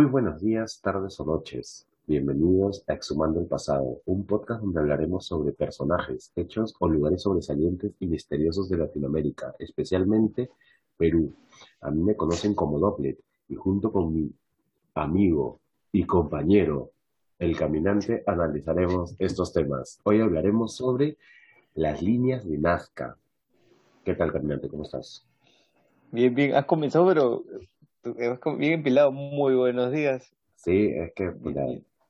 Muy buenos días, tardes o noches. Bienvenidos a Exhumando el Pasado, un podcast donde hablaremos sobre personajes, hechos o lugares sobresalientes y misteriosos de Latinoamérica, especialmente Perú. A mí me conocen como Dopplet y junto con mi amigo y compañero, el caminante, analizaremos estos temas. Hoy hablaremos sobre las líneas de Nazca. ¿Qué tal, caminante? ¿Cómo estás? Bien, bien, has comenzado, pero bien empilado. Muy buenos días. Sí, es que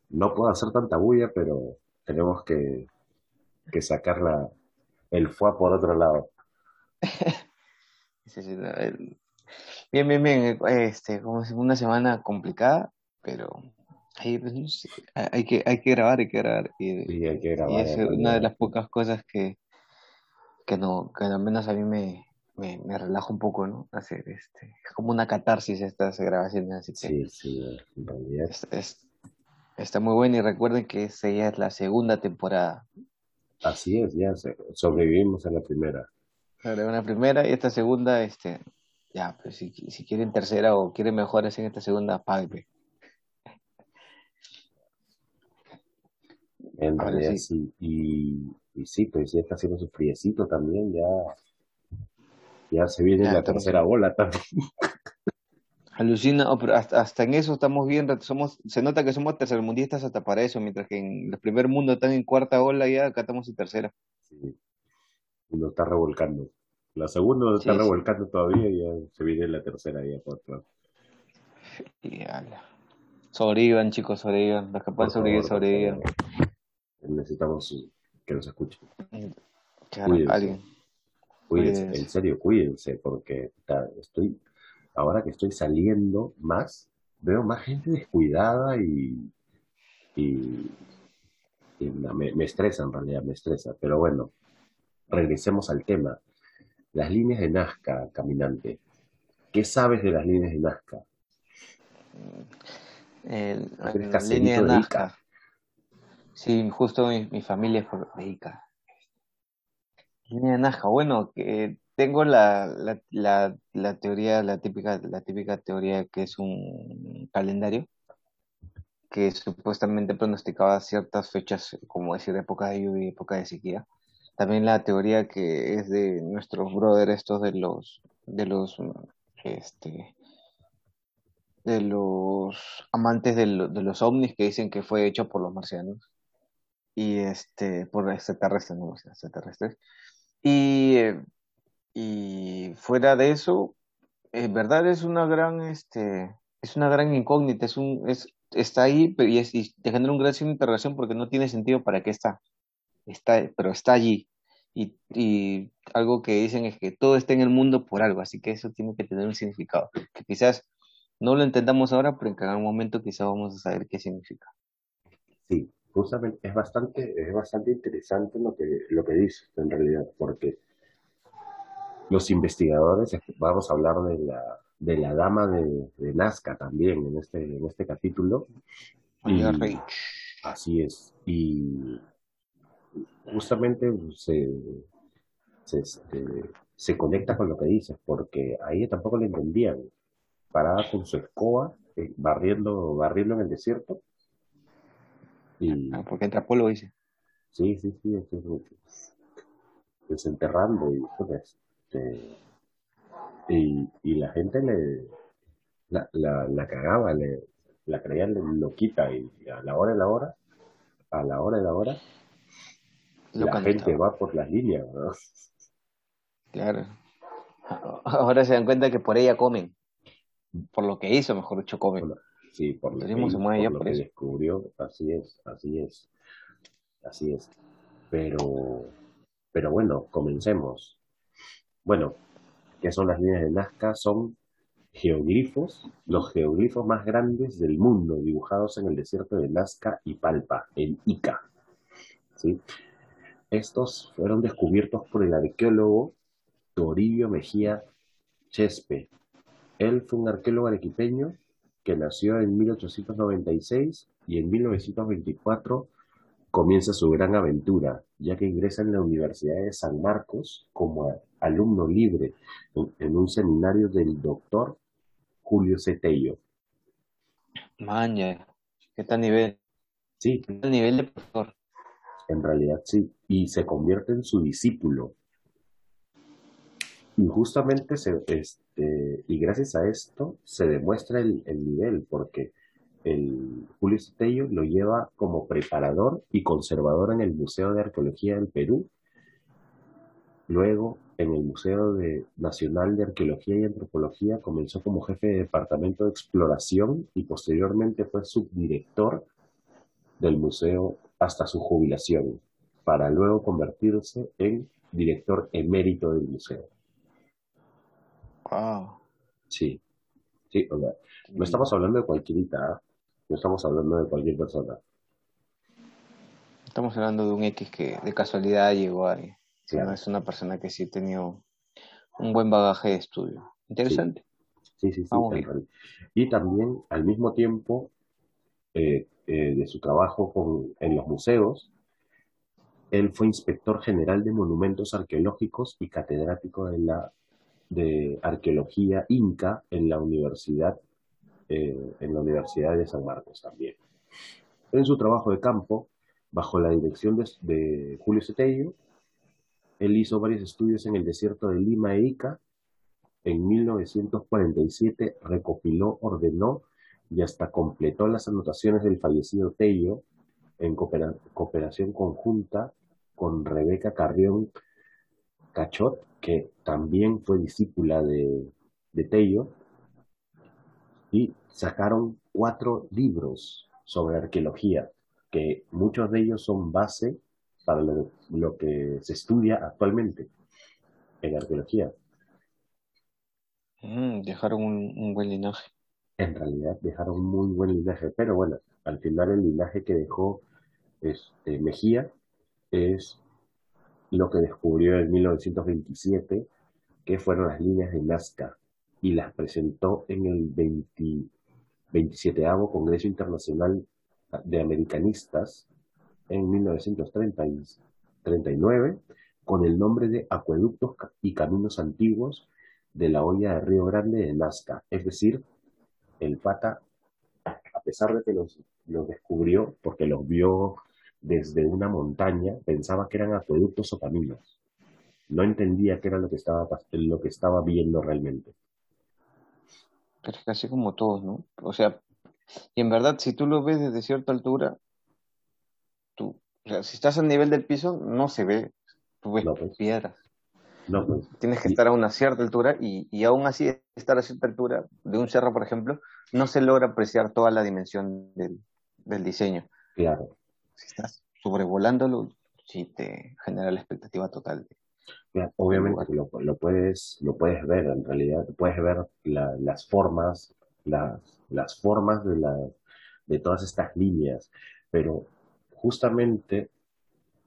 no puedo hacer tanta bulla, pero tenemos que, que sacar el fuá por otro lado. Bien, bien, bien. Este, como una semana complicada, pero pues, hay, que, hay que grabar, hay que grabar. Y, sí, hay que grabar. es una de las pocas cosas que, que no, que al menos a mí me, me, me relaja un poco, ¿no? Hacer este, es como una catarsis estas grabaciones, así que. Sí, sí, en realidad. está muy bueno y recuerden que esta ya es la segunda temporada. Así es, ya sobrevivimos a la primera. Sobrevivimos a la primera y esta segunda, este, ya, pues si, si quieren tercera o quieren mejoras en esta segunda, pague. En realidad sí. Y, y, sí, pues ya está haciendo su friecito también, ya ya se viene la tercera ola también. Alucina, oh, pero hasta, en eso estamos bien, somos, se nota que somos tercermundistas hasta para eso, mientras que en el primer mundo están en cuarta ola y ya acá estamos en tercera. Sí, uno está revolcando. La segunda está revolcando todavía y ya se viene la tercera ya por otro. Sobrevivan, chicos, sobrevivan. Los que puedan sobrevivir, sobrevivan. Necesitamos que nos escuchen. Claro, alguien. Cuídense, en serio, cuídense, porque estoy, ahora que estoy saliendo más, veo más gente descuidada y, y, me, me, estresa en realidad, me estresa. Pero bueno, regresemos al tema. Las líneas de Nazca, caminante. ¿Qué sabes de las líneas de Nazca? El, la línea de Nazca. Sí, justo mi, mi familia fue de Ica. Línea bueno, que tengo la, la, la, teoría, la típica, la típica teoría que es un calendario que supuestamente pronosticaba ciertas fechas, como decir, época de lluvia y época de sequía. También la teoría que es de nuestros brothers estos de los, de los, este, de los amantes de, de los ovnis que dicen que fue hecho por los marcianos y este, por extraterrestres, extraterrestres y, y fuera de eso, en verdad es una gran, este, es una gran incógnita, es un, es, está ahí y, es, y te genera un gran signo de interrogación porque no tiene sentido para qué está, está pero está allí. Y, y, algo que dicen es que todo está en el mundo por algo, así que eso tiene que tener un significado, que quizás no lo entendamos ahora, pero en cada momento quizás vamos a saber qué significa. Sí, justamente es bastante, es bastante interesante lo que, lo que dices en realidad, porque los investigadores, vamos a hablar de la, de la dama de, Nazca también en este, en este capítulo. Y, así es. Y justamente se, se, este, se, conecta con lo que dices, porque ahí tampoco le entendían. Parada con su escoba, eh, barriendo, barriendo en el desierto, y, ah, porque entra polvo, dice. Sí, sí, sí, es, desenterrando y, este, y, y la gente le la, la, la cagaba, le, la creía loquita y a la hora de la hora, a la hora de la hora, la gente va por las líneas, ¿no? Claro. Ahora se dan cuenta que por ella comen. Por lo que hizo, mejor dicho, comen. Sí, por lo, que, descubrió, así es, así es, así es. Pero, pero bueno, comencemos. Bueno, ¿qué son las líneas de Nazca? Son geoglifos, los geoglifos más grandes del mundo, dibujados en el desierto de Nazca y Palpa, en Ica. ¿sí? Estos fueron descubiertos por el arqueólogo Toribio Mejía Chespe. Él fue un arqueólogo arequipeño que nació en 1896 y en 1924 comienza su gran aventura, ya que ingresa en la Universidad de San Marcos como alumno libre en un seminario del doctor Julio Cetello. Maña, ¿qué tal nivel? Sí. ¿Qué tal nivel de profesor? En realidad sí, y se convierte en su discípulo. Y justamente, se, este, y gracias a esto, se demuestra el, el nivel, porque el Julio Tello lo lleva como preparador y conservador en el Museo de Arqueología del Perú. Luego, en el Museo Nacional de Arqueología y Antropología, comenzó como jefe de departamento de exploración y posteriormente fue subdirector del museo hasta su jubilación, para luego convertirse en director emérito del museo. Wow. Sí, sí, o sea, no estamos hablando de cualquierita, ¿ah? no estamos hablando de cualquier persona. Estamos hablando de un X que de casualidad llegó ahí. Es una persona que sí ha tenido un buen bagaje de estudio. Interesante. Sí, sí, sí. y también, al mismo tiempo, eh, eh, de su trabajo con, en los museos, él fue inspector general de monumentos arqueológicos y catedrático de la de arqueología inca en la universidad eh, en la Universidad de San Marcos también. En su trabajo de campo, bajo la dirección de, de Julio Cetello, él hizo varios estudios en el desierto de Lima e Ica. En 1947 recopiló, ordenó y hasta completó las anotaciones del fallecido Tello en cooperación conjunta con Rebeca Carrión Cachot, que también fue discípula de, de Tello, y sacaron cuatro libros sobre arqueología, que muchos de ellos son base para lo, que se estudia actualmente en arqueología. Mm, dejaron un buen linaje en realidad dejaron un muy buen linaje, pero bueno, al final el linaje que dejó este, Mejía es lo que descubrió en 1927, que fueron las líneas de Nazca, y las presentó en el 27 Congreso Internacional de Americanistas en 1939, con el nombre de Acueductos y Caminos Antiguos de la olla de Río Grande de Nazca, es decir, el pata, a pesar de que los, descubrió, porque los vio desde una montaña, pensaba que eran acueductos o caminos. No entendía qué era lo que estaba, lo que estaba viendo realmente. Pero es casi como todos, ¿no? O sea, y en verdad, si tú lo ves desde cierta altura, tú, o sea, si estás al nivel del piso, no se ve, tú ves pues. piedras. Pues. Tienes que estar a una cierta altura y, y aún así estar a cierta altura de un cerro, por ejemplo, no se logra apreciar toda la dimensión del, diseño. Claro. Si estás sobrevolándolo, sí te genera la expectativa total. obviamente lo, lo, puedes, lo puedes ver, en realidad puedes ver las formas, las, las formas de, la, de todas estas líneas, pero justamente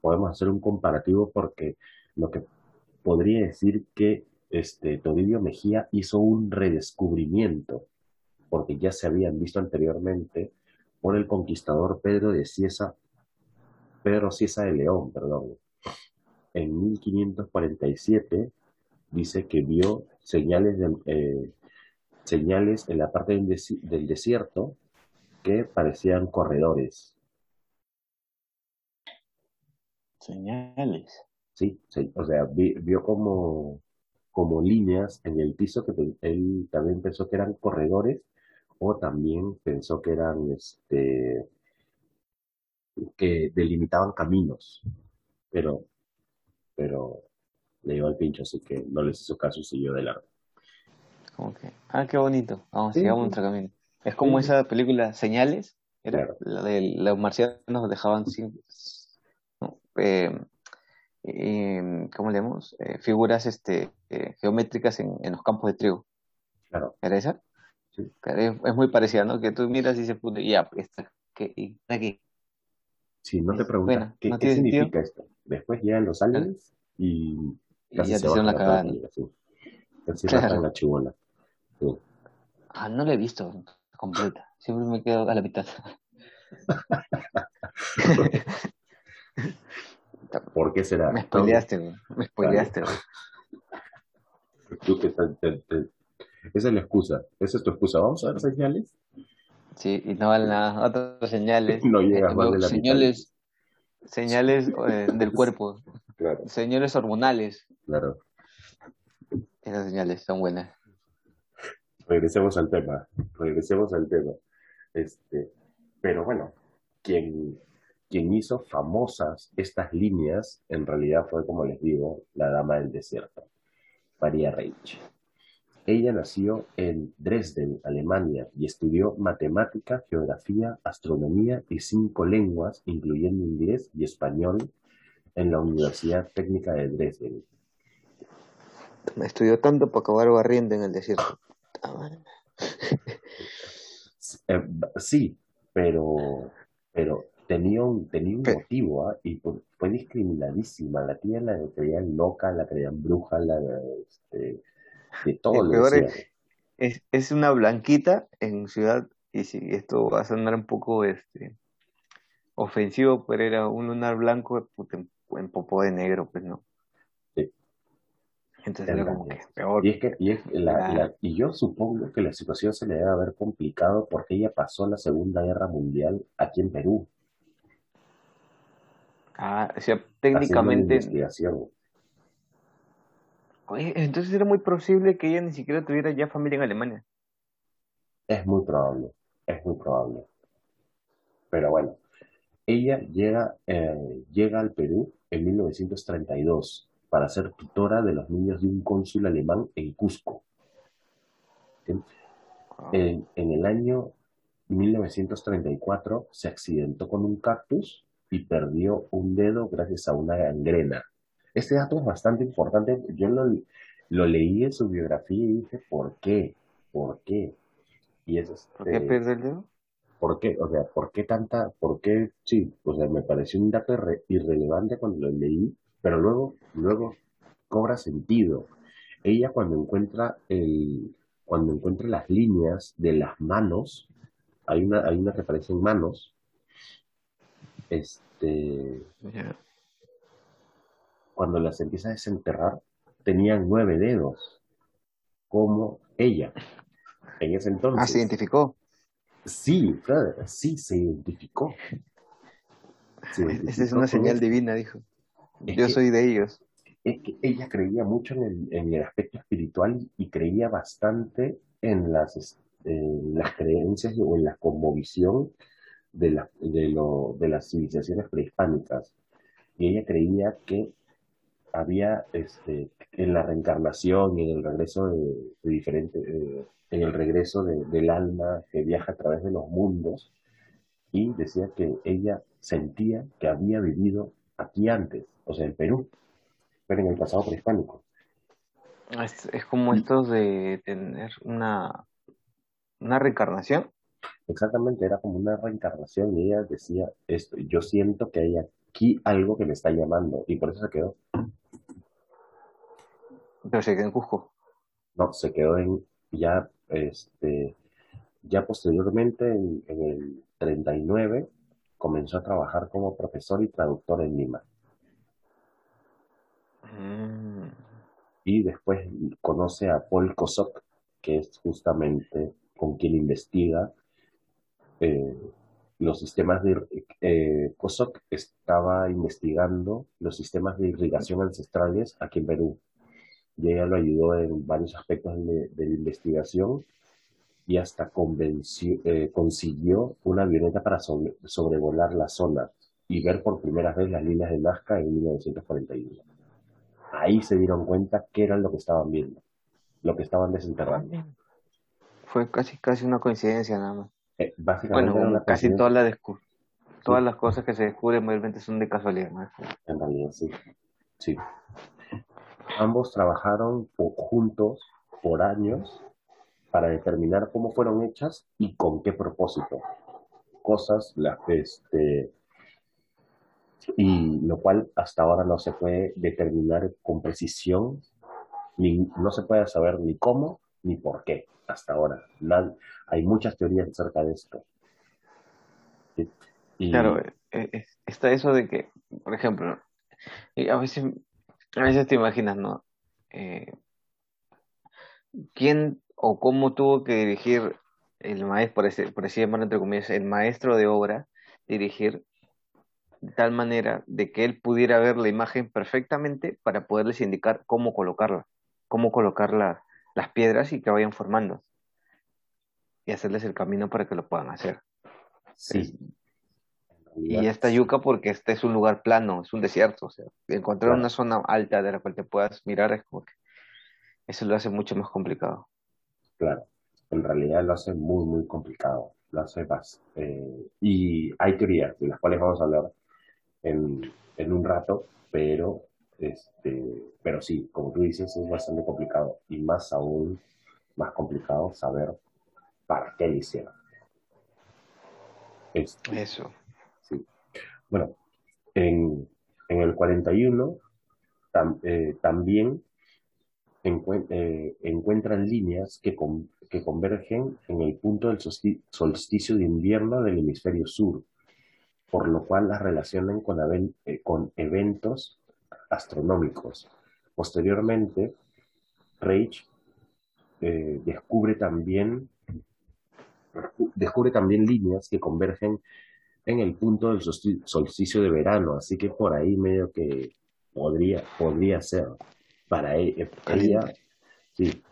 podemos hacer un comparativo porque lo que podría decir que este, Toribio Mejía hizo un redescubrimiento, porque ya se habían visto anteriormente por el conquistador Pedro de Ciesa, Pedro Ciesa de León, perdón. En 1547 dice que vio señales, de, eh, señales en la parte del desierto que parecían corredores. Señales. Sí, o sea, vio como, como líneas en el piso que él también pensó que eran corredores o también pensó que eran, este, que delimitaban caminos, pero, pero le dio al pincho, así que no les hizo caso y siguió de largo. Okay. Ah, qué bonito. Vamos, sigamos nuestro camino. Es como esa película Señales, era la de los marcianos dejaban sin, eh, eh, ¿cómo le llamamos? Eh, figuras este, eh, geométricas en, en, los campos de trigo. Claro. ¿Era esa? Sí. Es, muy parecida, ¿no? Que tú miras y se pone, ya, está, ¿qué, aquí? Sí, no te preguntas qué, ¿qué significa esto. Después llegan los aliens y casi ya se te la cagada. Casi claro. la chivola. Sí. Ah, no la he visto completa. Siempre me quedo a la mitad. ¿Por qué será? Me spoileaste, güey. Me spoileaste. Esa es la excusa. Esa es tu excusa. Vamos a ver señales. Sí, y no valen nada. Otras señales. no llegas eh, más de la señales, señales eh, del cuerpo. Claro. Señales hormonales. Claro. Esas señales son buenas. Regresemos al tema. Regresemos al tema. Este, pero bueno, quien, quien hizo famosas estas líneas, en realidad fue, como les digo, la dama del desierto, María Reich. Ella nació en Dresden, Alemania, y estudió matemática, geografía, astronomía y cinco lenguas, incluyendo inglés y español, en la Universidad Técnica de Dresden. Estudió tanto para acabar barriendo en el desierto. Eh, sí, pero, pero tenía un, tenía un motivo ¿ah? y fue discriminadísima. La tía la creían loca, la creían bruja, la, este, de todo lo es, es, una blanquita en ciudad, y si esto va a sonar un poco este ofensivo, pero era un lunar blanco en, en popó de negro, pues no. Entonces era como que peor. Y, es que, y, es la, y yo supongo que la situación se le debe haber complicado porque ella pasó la Segunda Guerra Mundial aquí en Perú. Ah, o sea, técnicamente. Investigación. Entonces era muy posible que ella ni siquiera tuviera ya familia en Alemania. Es muy probable, es muy probable. Pero bueno, ella llega, eh, llega al Perú en 1932 para ser tutora de los niños de un cónsul alemán en Cusco. Ah. En, el año 1934 se accidentó con un cactus y perdió un dedo gracias a una gangrena. Este dato es bastante importante. Yo lo, leí en su biografía y dije, ¿por qué? ¿Por qué? Y es ¿Por qué el dedo? ¿Por qué? O sea, ¿por qué tanta, por qué? Sí, o sea, me pareció un dato irrelevante cuando lo leí, pero luego, luego cobra sentido. Ella cuando encuentra el, cuando encuentra las líneas de las manos, hay una, hay una que parecen manos, este, cuando las empieza a desenterrar, tenían nueve dedos, como ella. En ese entonces. Ah, se identificó. Sí, sí, se identificó. Esa es una señal divina, dijo. Yo soy de ellos. Es que ella creía mucho en el, aspecto espiritual y creía bastante en las, las creencias o en la conmovisión de, la, de, lo, de las civilizaciones prehispánicas. Y ella creía que había este, en la reencarnación y en el regreso de, diferente, eh, en el regreso del alma que viaja a través de los mundos y decía que ella sentía que había vivido aquí antes, o sea, en Perú, pero en el pasado prehispánico. Es, es como esto de tener una, una reencarnación. Exactamente, era como una reencarnación y ella decía esto, yo siento que hay aquí algo que me está llamando y por eso se quedó. Pero se quedó en Cusco. No, se quedó en ya, este, ya posteriormente, en, el 39, comenzó a trabajar como profesor y traductor en Lima. Mm. Y después conoce a Paul Kosok, que es justamente con quien investiga eh, los sistemas de... Eh, Kosok estaba investigando los sistemas de irrigación ancestrales aquí en Perú y ella lo ayudó en varios aspectos de, la investigación y hasta eh, consiguió una avioneta para sobrevolar la zona y ver por primera vez las líneas de Nazca en 1941. Ahí se dieron cuenta qué era lo que estaban viendo, lo que estaban desenterrando. Fue casi casi una coincidencia nada más. Eh, básicamente bueno, casi todas las todas las cosas que se descubren mayormente son de casualidad. En realidad sí. Sí. Ambos trabajaron juntos por años para determinar cómo fueron hechas y con qué propósito. Cosas las este y lo cual hasta ahora no se puede determinar con precisión, ni no se puede saber ni cómo ni por qué hasta ahora. hay muchas teorías acerca de esto. Claro, eh, eh, está eso de que, por ejemplo, a veces a veces te imaginas, ¿no? Eh, ¿Quién o cómo tuvo que dirigir el maestro, por, ese, por así llamarlo entre comillas, el maestro de obra, dirigir de tal manera de que él pudiera ver la imagen perfectamente para poderles indicar cómo colocarla, cómo colocar las piedras y que vayan formando y hacerles el camino para que lo puedan hacer. Sí. Y esta yuca porque este es un lugar plano, es un desierto, o sea, encontrar una zona alta de la cual te puedas mirar es como que eso lo hace mucho más complicado. Claro, en realidad lo hace muy, muy complicado, lo hace más. Eh, y hay teorías de las cuales vamos a hablar en, en un rato, pero, este, pero sí, como tú dices, es bastante complicado y más aún, más complicado saber para qué lo hicieron. Este, Eso. Bueno, en, en el 41 eh, también eh, encuentran líneas que, que convergen en el punto del solsticio de invierno del hemisferio sur, por lo cual las relacionan con, eh, con eventos astronómicos. Posteriormente, Reich descubre también descubre también líneas que convergen en el punto del solsticio de verano, así que por ahí medio que podría, podría ser para e, ella. Sí.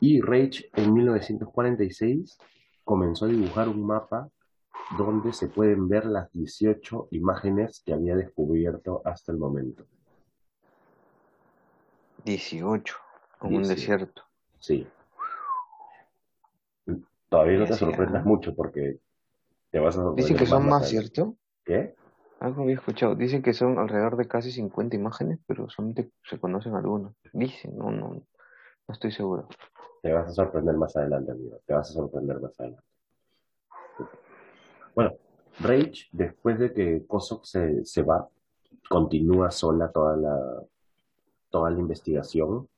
Y Reich en 1946 comenzó a dibujar un mapa donde se pueden ver las 18 imágenes que había descubierto hasta el momento. 18, como un desierto. Sí. Todavía no te sorprendas mucho porque te vas a Dicen que son más, ¿cierto? ¿Qué? Algo había escuchado. Dicen que son alrededor de casi 50 imágenes, pero solamente se conocen algunas. Dicen, no, no, no estoy seguro. Te vas a sorprender más adelante, amigo. Te vas a sorprender más adelante. Bueno, Rage, después de que Kosok se, se va, continúa sola toda la, toda la investigación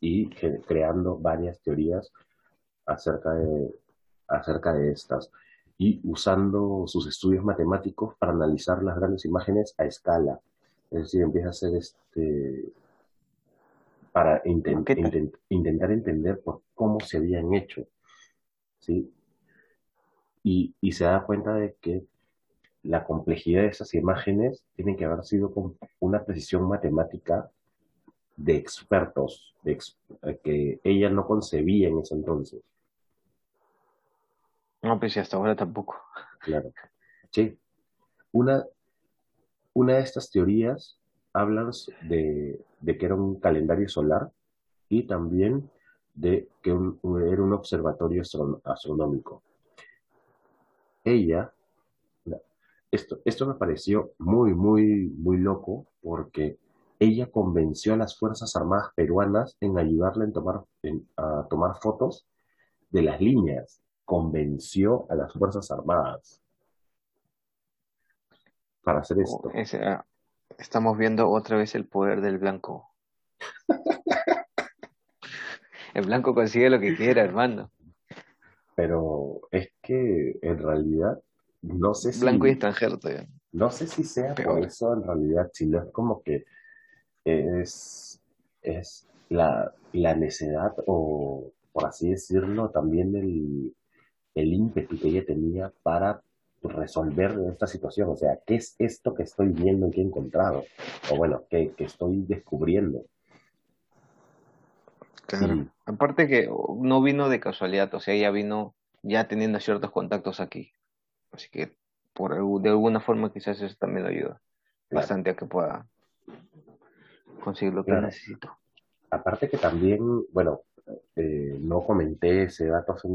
y creando varias teorías acerca de, acerca de estas y usando sus estudios matemáticos para analizar las grandes imágenes a escala. Es decir, empieza a hacer este para intentar entender por cómo se habían hecho. ¿sí? Y, y, se da cuenta de que la complejidad de esas imágenes tiene que haber sido con una precisión matemática de expertos, de que ella no concebía en ese entonces. No, pues hasta ahora tampoco. Claro. Sí. Una, una de estas teorías hablan de, que era un calendario solar y también de que era un observatorio astronómico. Ella, esto, esto me pareció muy, muy, muy loco porque ella convenció a las Fuerzas Armadas peruanas en ayudarle en tomar, a tomar fotos de las líneas convenció a las Fuerzas Armadas para hacer oh, esto. Ah, estamos viendo otra vez el poder del blanco. el blanco consigue lo que quiera, hermano. Pero es que en realidad no sé si. Blanco y extranjero No sé si sea por eso en realidad, sino es como que es, es la, la necedad o, por así decirlo, también el, el ímpetu que ella tenía para resolver esta situación. O sea, ¿qué es esto que estoy viendo y que he encontrado? O bueno, que, estoy descubriendo. Claro. Aparte que no vino de casualidad, o sea, ella vino ya teniendo ciertos contactos aquí. Así que por de alguna forma quizás eso también lo ayuda bastante a que pueda conseguir lo que necesito. Aparte que también, bueno, eh, no comenté ese dato hace,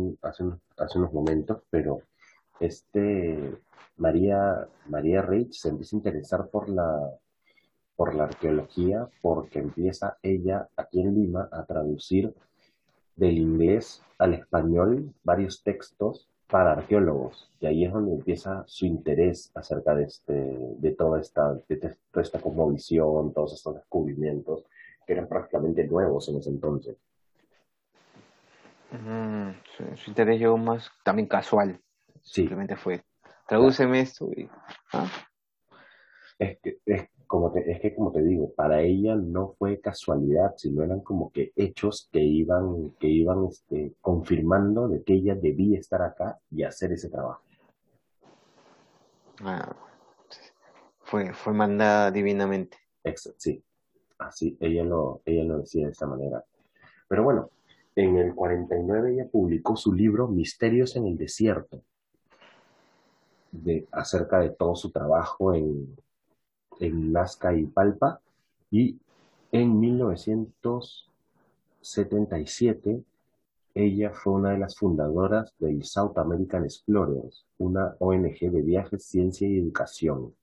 hace, unos momentos, pero este María, María Rich se empieza a interesar por la, por la arqueología porque empieza ella aquí en Lima a traducir del inglés al español varios textos para arqueólogos. Y ahí es donde empieza su interés acerca de este de toda esta de toda esta cosmovisión todos estos descubrimientos que eran prácticamente nuevos en ese entonces su, interés llegó más también casual. Simplemente fue, tradúceme esto y... ¿ah? Es, como es que como te digo, para ella no fue casualidad, sino eran como que hechos que iban, que iban este, confirmando de que ella debía estar acá y hacer ese trabajo. Ah, fue, fue mandada divinamente. Exacto, sí, así, ella lo, ella lo decía de esta manera. Pero bueno, en el 49 ella publicó su libro Misterios en el Desierto, de, acerca de todo su trabajo en, en Nazca y Palpa, y en 1977 ella fue una de las fundadoras del South American Explorers, una ONG de viajes, ciencia y educación.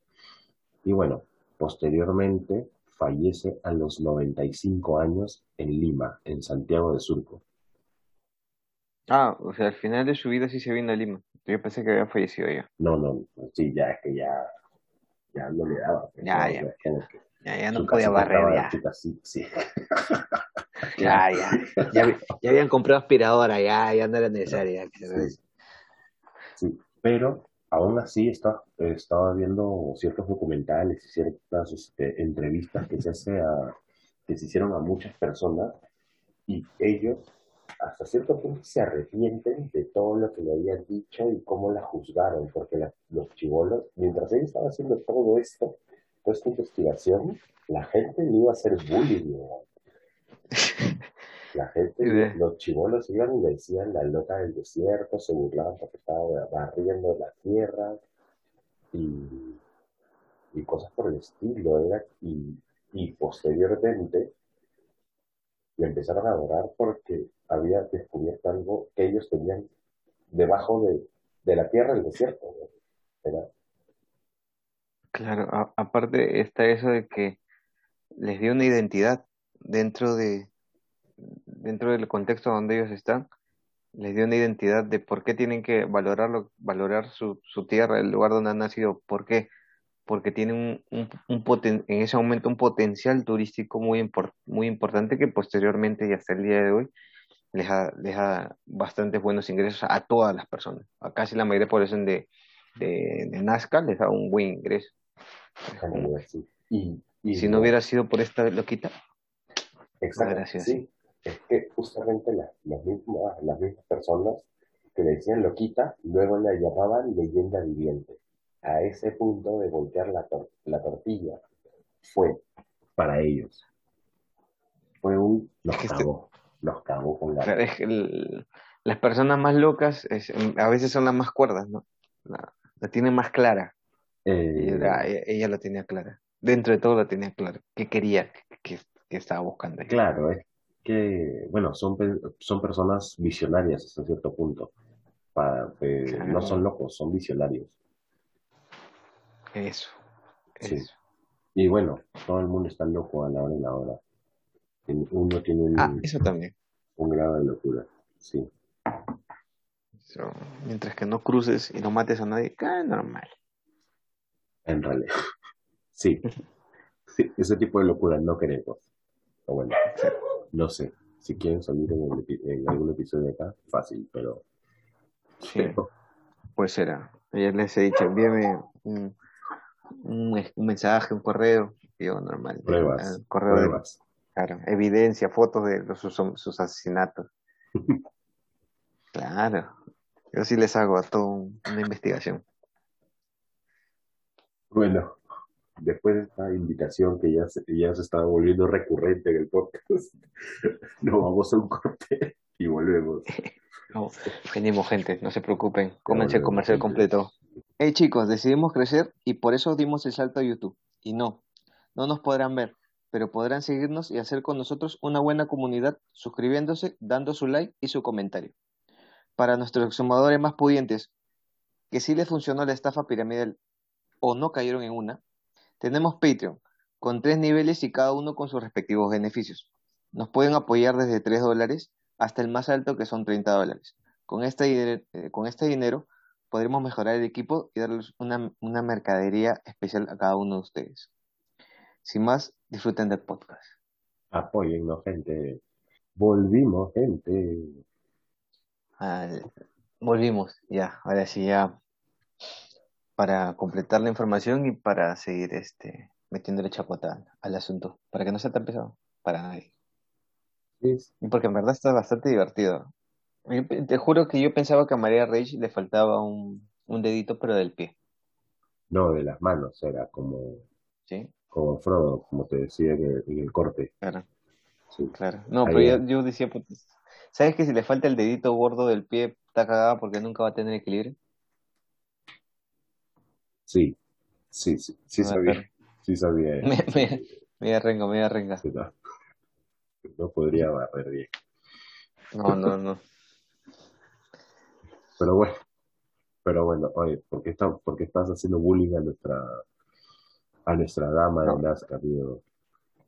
Y bueno, posteriormente fallece a los 95 años en Lima, en Santiago de Surco. Ah, o sea, al final de su vida sí se vino a Lima. Yo pensé que había fallecido ya. No, no, sí, ya es que ya, ya no le daba. Pues, ya, ya. ya, ya no podía barrer ya. sí. ya, ya, ya. Ya habían comprado aspiradora, ya, ya no era necesaria. Sí. sí, pero aún así estaba viendo ciertos documentales y ciertas este, entrevistas que se, hace a, que se hicieron a muchas personas y ellos hasta cierto punto se arrepienten de todo lo que le habían dicho y cómo la juzgaron, porque los chivolos, mientras ella estaba haciendo todo esto, toda esta investigación, la gente le iba a hacer bullying. La gente, los chivolos iban y decían la loca del desierto, se burlaban porque estaba barriendo la tierra y, y cosas por el estilo. Era, y, y posteriormente le empezaron a adorar porque había descubierto algo que ellos tenían debajo de, de la tierra del desierto. Claro, aparte está eso de que les dio una identidad dentro de dentro del contexto donde ellos están, les dio una identidad de por qué tienen que valorarlo, valorar su, su tierra, el lugar donde han nacido, por qué, porque tienen un, un, en ese momento un potencial turístico muy, muy importante que posteriormente y hasta el día de hoy les da, les da bastantes buenos ingresos a todas las personas. A casi la mayoría de población de, de, Nazca les da un buen ingreso. Y, si no hubiera sido por esta loquita, Exacto, sí. Es que justamente las, las, mismas, las mismas personas que le decían loquita, luego la llamaban leyenda viviente. A ese punto de voltear la, la tortilla fue para ellos. Fue un los los cagó con la... las personas más locas a veces son las más cuerdas, ¿no? La, tienen más clara. Eh, ella, ella, la tenía clara. Dentro de todo la tenía clara. ¿Qué quería? ¿Qué, estaba buscando? Claro, es que, bueno, son, son personas visionarias hasta cierto punto. Para, eh, No son locos, son visionarios. Eso. Sí. Y bueno, todo el mundo está loco a la hora y la hora. Uno tiene un, ah, eso también. un grado de locura, sí. mientras que no cruces y no mates a nadie, es normal. En realidad, sí. sí. Ese tipo de locura no queremos. O bueno, no sé. Si quieren salir en, algún episodio de acá, fácil, pero... Sí. Pues será. Ayer les he dicho, envíame un, un, mensaje, un correo. Yo normal. Pruebas. correo pruebas. Claro, evidencia, fotos de sus, sus asesinatos. claro, yo sí les hago a todo una investigación. Bueno, después de esta invitación que ya se, ya se está volviendo recurrente en el podcast, nos vamos a un corte y volvemos. No, venimos gente, no se preocupen, cómense el comercial completo. Hey chicos, decidimos crecer y por eso dimos el salto a YouTube. Y no, no nos podrán ver, pero podrán seguirnos y hacer con nosotros una buena comunidad suscribiéndose, dando su like y su comentario. Para nuestros exhumadores más pudientes, que sí les funcionó la estafa piramidal o no cayeron en una, tenemos Patreon, con tres niveles y cada uno con sus respectivos beneficios. Nos pueden apoyar desde 3 dólares hasta el más alto que son 30 dólares. Con este, eh, con este dinero podremos mejorar el equipo y darles una, una mercadería especial a cada uno de ustedes. Sin más, disfruten del podcast. Apóyennos, gente. Volvimos, gente. volvimos, ya. Ahora sí, ya. Para completar la información y para seguir este metiéndole chapota al asunto, para que no sea tan pesado, para nadie. Y porque en verdad está bastante divertido. te juro que yo pensaba que a María Reich le faltaba un, un dedito, pero del pie. No, de las manos, era como, ¿Sí? como Frodo, como te decía en el, corte. Claro. Sí. Claro. No, pero yo, decía, pues, ¿sabes que si le falta el dedito gordo del pie, está cagada porque nunca va a tener equilibrio? Sí, sí, sí, sí sabía. Sí sabía. Me arrenga, me arrenga. no, no podría barrer bien. No, no, no. Pero bueno, pero bueno, oye, ¿por qué, está, estás haciendo bullying a nuestra a nuestra dama de Nazca, tío?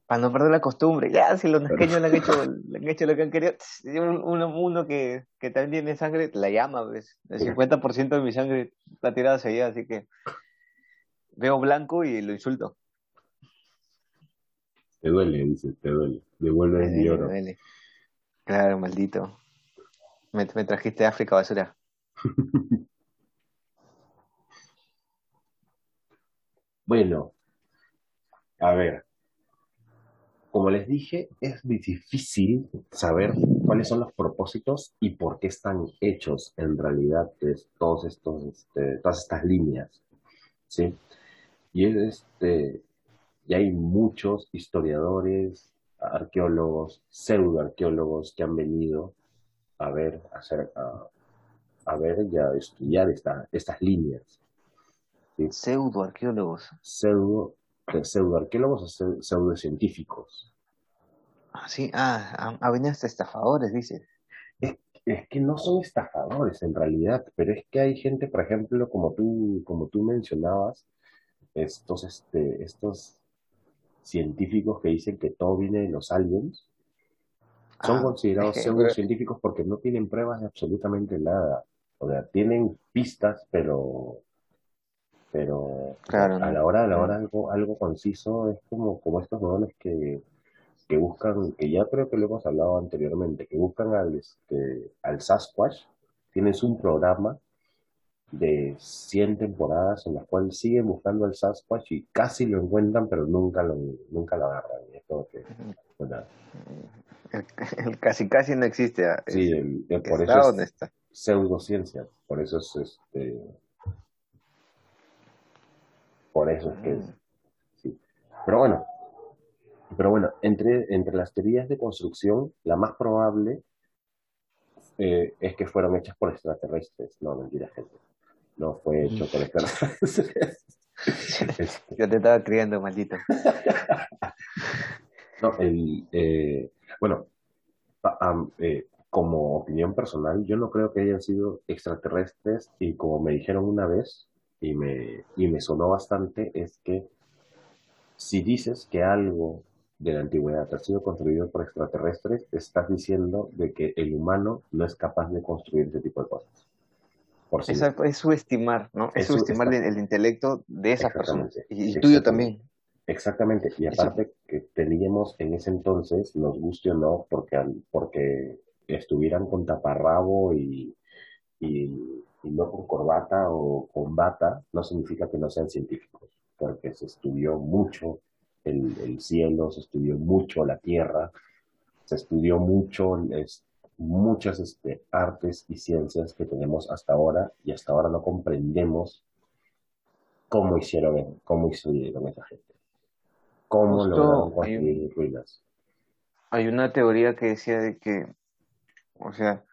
Para no perder la costumbre. Ya, si los nazqueños le han hecho, le han hecho lo que han querido. Uno, uno que, que también tiene sangre, la llama, ¿ves? El 50% de mi sangre está tirada hacia allá, así que veo blanco y lo insulto. Te duele, dice, te duele. Devuelve mi oro. Claro, maldito. Me, me trajiste a África basura. Bueno, a ver, como les dije, es difícil saber cuáles son los propósitos y por qué están hechos en realidad todos estos, este, todas estas líneas, ¿sí? Y, este, y hay muchos historiadores, arqueólogos, pseudoarqueólogos que han venido a ver, a, hacer, a, ver y a estudiar estas líneas. Pseudoarqueólogos. Pseudo, pseudoarqueólogos o pseudocientíficos. Ah, sí, ah, ha venido hasta estafadores, dice. Es, es, que no son estafadores en realidad, pero es que hay gente, por ejemplo, como tú, como tú mencionabas, estos, este, estos científicos que dicen que todo viene de los aliens, son ah, considerados pseudocientíficos porque no tienen pruebas de absolutamente nada. O sea, tienen pistas, pero pero claro, a la hora, a la hora algo, algo conciso es como, como estos jóvenes que, que buscan, que ya creo que lo hemos hablado anteriormente, que buscan al, este, al Sasquatch, tienes un programa de 100 temporadas en las cuales siguen buscando al Sasquatch y casi lo encuentran, pero nunca lo, nunca lo agarran. Es que, el, casi casi no existe. Ah, sí, por eso es pseudociencia, por eso es este por eso es que es. Sí. Pero bueno, pero bueno, entre, entre las teorías de construcción, la más probable eh, es que fueron hechas por extraterrestres. No, mentira, gente. No fue hecho por extraterrestres. Este. Yo te estaba criando, maldito. no, el, eh, bueno, eh, como opinión personal, yo no creo que hayan sido extraterrestres y como me dijeron una vez, y me, y me sonó bastante es que si dices que algo de la antigüedad ha sido construido por extraterrestres, estás diciendo de que el humano no es capaz de construir ese tipo de cosas. Exacto, es subestimar, ¿no? Es, subestimar el, intelecto de esas personas. Y, tuyo también. Exactamente. Y aparte que teníamos en ese entonces, nos guste o no, porque, porque estuvieran con taparrabo y, y y no con corbata o con bata, no significa que no sean científicos, porque se estudió mucho el, cielo, se estudió mucho la tierra, se estudió mucho muchas este, artes y ciencias que tenemos hasta ahora y hasta ahora no comprendemos cómo hicieron, cómo hicieron esa gente, cómo lograron construir ruinas. Hay una teoría que decía de que, o sea,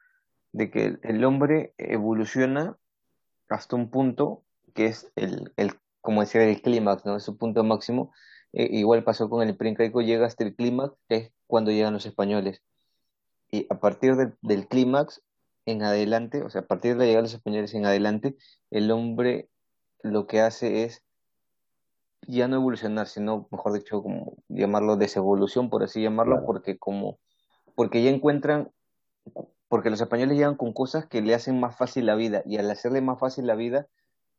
de que el hombre evoluciona hasta un punto que es el, el como decía, el clímax, ¿no? Es su punto máximo. E, igual pasó con el preincaico, llega hasta el clímax, que es cuando llegan los españoles. Y a partir del clímax en adelante, o sea, a partir de la llegada de los españoles en adelante, el hombre lo que hace es ya no evolucionar, sino, mejor dicho, como llamarlo desevolución, por así llamarlo, porque como, porque ya encuentran porque los españoles llegan con cosas que le hacen más fácil la vida y al hacerle más fácil la vida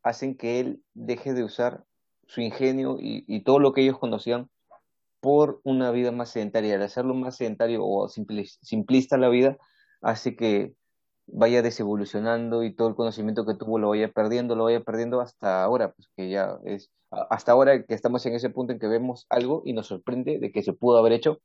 hacen que él deje de usar su ingenio y, todo lo que ellos conocían por una vida más sedentaria. Al hacerlo más sedentario o simplista la vida, hace que, vaya desevolucionando y todo el conocimiento que tuvo lo vaya perdiendo, lo vaya perdiendo hasta ahora, pues que ya es, hasta ahora que estamos en ese punto en que vemos algo y nos sorprende de que se pudo haber hecho,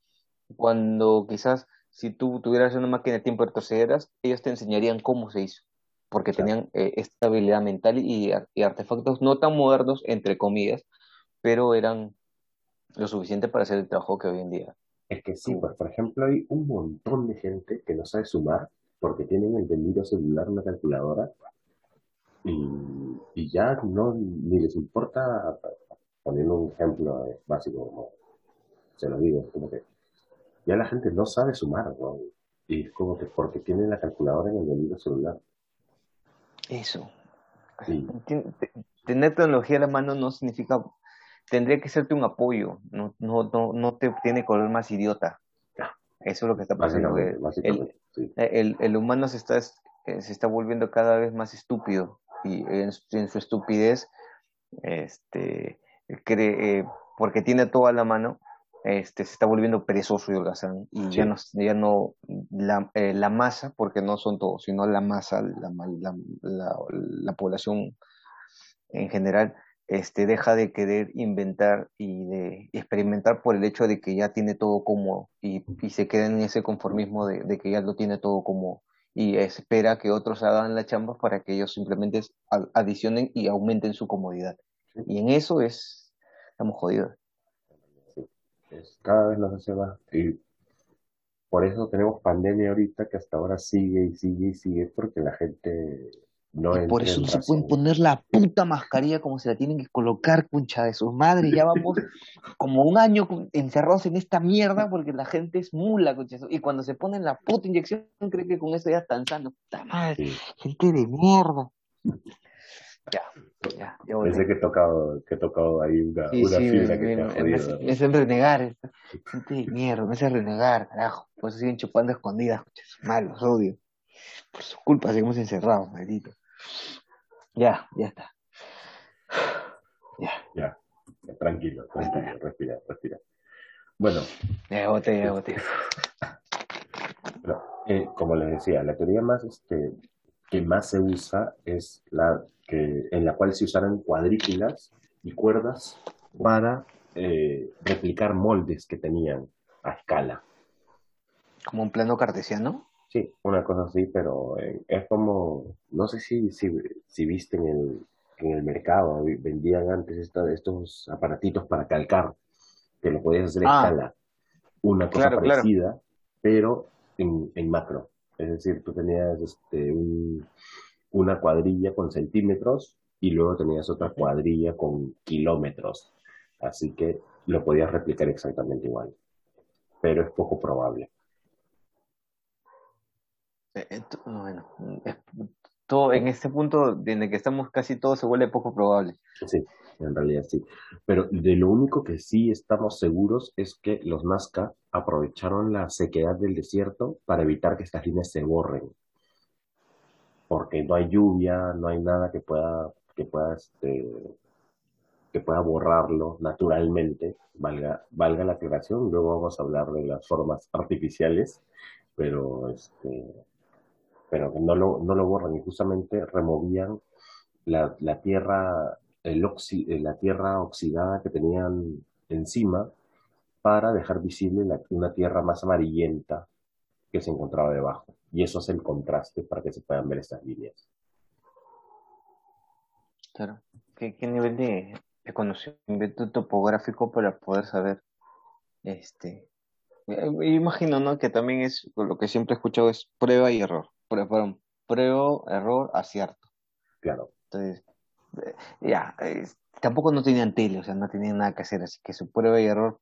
cuando quizás si tú tuvieras una máquina de tiempo retrocederas, ellos te enseñarían cómo se hizo, porque tenían eh, esta habilidad mental y, y artefactos no tan modernos, entre comillas, pero eran lo suficiente para hacer el trabajo que hoy en día. Es que sí, pues por ejemplo hay un montón de gente que no sabe sumar porque tienen el delito celular una calculadora y, ya no ni les importa, poniendo un ejemplo básico, como se lo digo, como que ya la gente no sabe sumar, ¿no? Y es como que porque tienen la calculadora en el delito celular. Eso. Tener tecnología a la mano no significa tendría que serte un apoyo, no, no, no, no te tiene color más idiota. Eso es lo que está pasando. El, el, humano se está, eh, se está volviendo cada vez más estúpido y en, su estupidez, este, cree, eh, porque tiene todo a la mano, este, se está volviendo perezoso y holgazán y ya no, ya no la, eh, la, masa, porque no son todos, sino la masa, la, la, la población en general, este, deja de querer inventar y de experimentar por el hecho de que ya tiene todo como y, se queda en ese conformismo de, que ya lo tiene todo como y espera que otros hagan la chamba para que ellos simplemente adicionen y aumenten su comodidad. Y en eso es, estamos jodidos. Cada vez nos hace más. Y por eso tenemos pandemia ahorita que hasta ahora sigue y sigue y sigue porque la gente por eso no se pueden poner la puta mascarilla como se la tienen que colocar, concha de sus madres. Ya vamos como un año encerrados en esta mierda porque la gente es mula, concha. Y cuando se ponen la puta inyección, cree que con eso ya están sano. Puta madre, gente de mierda. Ya, ya, ya Pensé que he tocado, que he tocado ahí una, una fibra que me, te ha jodido. Me, hacen renegar, gente de mierda, me hacen renegar, carajo. Por eso siguen chupando escondidas, malos, odio. Por su culpa seguimos encerrados, maldito. Ya, ya está. Ya. Ya, tranquilo, tranquilo, respira, respira. Bueno. Ya boté, ya boté. Eh, como les decía, la teoría más este, que más se usa es la que, en la cual se usaron cuadrículas y cuerdas para eh, replicar moldes que tenían a escala. ¿Como un plano cartesiano? Sí, una cosa así, pero eh, es como, no sé si, si, si viste en el, en el mercado, vendían antes estos aparatitos para calcar, que lo podías hacer en ah. escala. Una cosa parecida, pero en, en, macro. Es decir, tú tenías este, un, una cuadrilla con centímetros y luego tenías otra cuadrilla con kilómetros. Así que lo podías replicar exactamente igual. Pero es poco probable. Eh, bueno, todo en este punto en el que estamos casi todo se vuelve poco probable. Sí, en realidad sí. Pero de lo único que sí estamos seguros es que los Nazca aprovecharon la sequedad del desierto para evitar que estas líneas se borren. Porque no hay lluvia, no hay nada que pueda, que pueda, este, que pueda borrarlo naturalmente, valga, valga la aclaración. Luego vamos a hablar de las formas artificiales, pero este, pero no lo, no lo borran y justamente removían la, la tierra, el eh, la tierra oxidada que tenían encima para dejar visible una tierra más amarillenta que se encontraba debajo. Y eso hace el contraste para que se puedan ver estas líneas. Claro. ¿Qué, nivel de, de, conocimiento topográfico para poder saber? Este, eh, imagino, ¿no? Que también es, lo que siempre he escuchado es prueba y error fueron prueba, error, acierto. Claro. Entonces, eh, ya, tampoco no tenían tele, o sea, no tenían nada que hacer, así que su prueba y error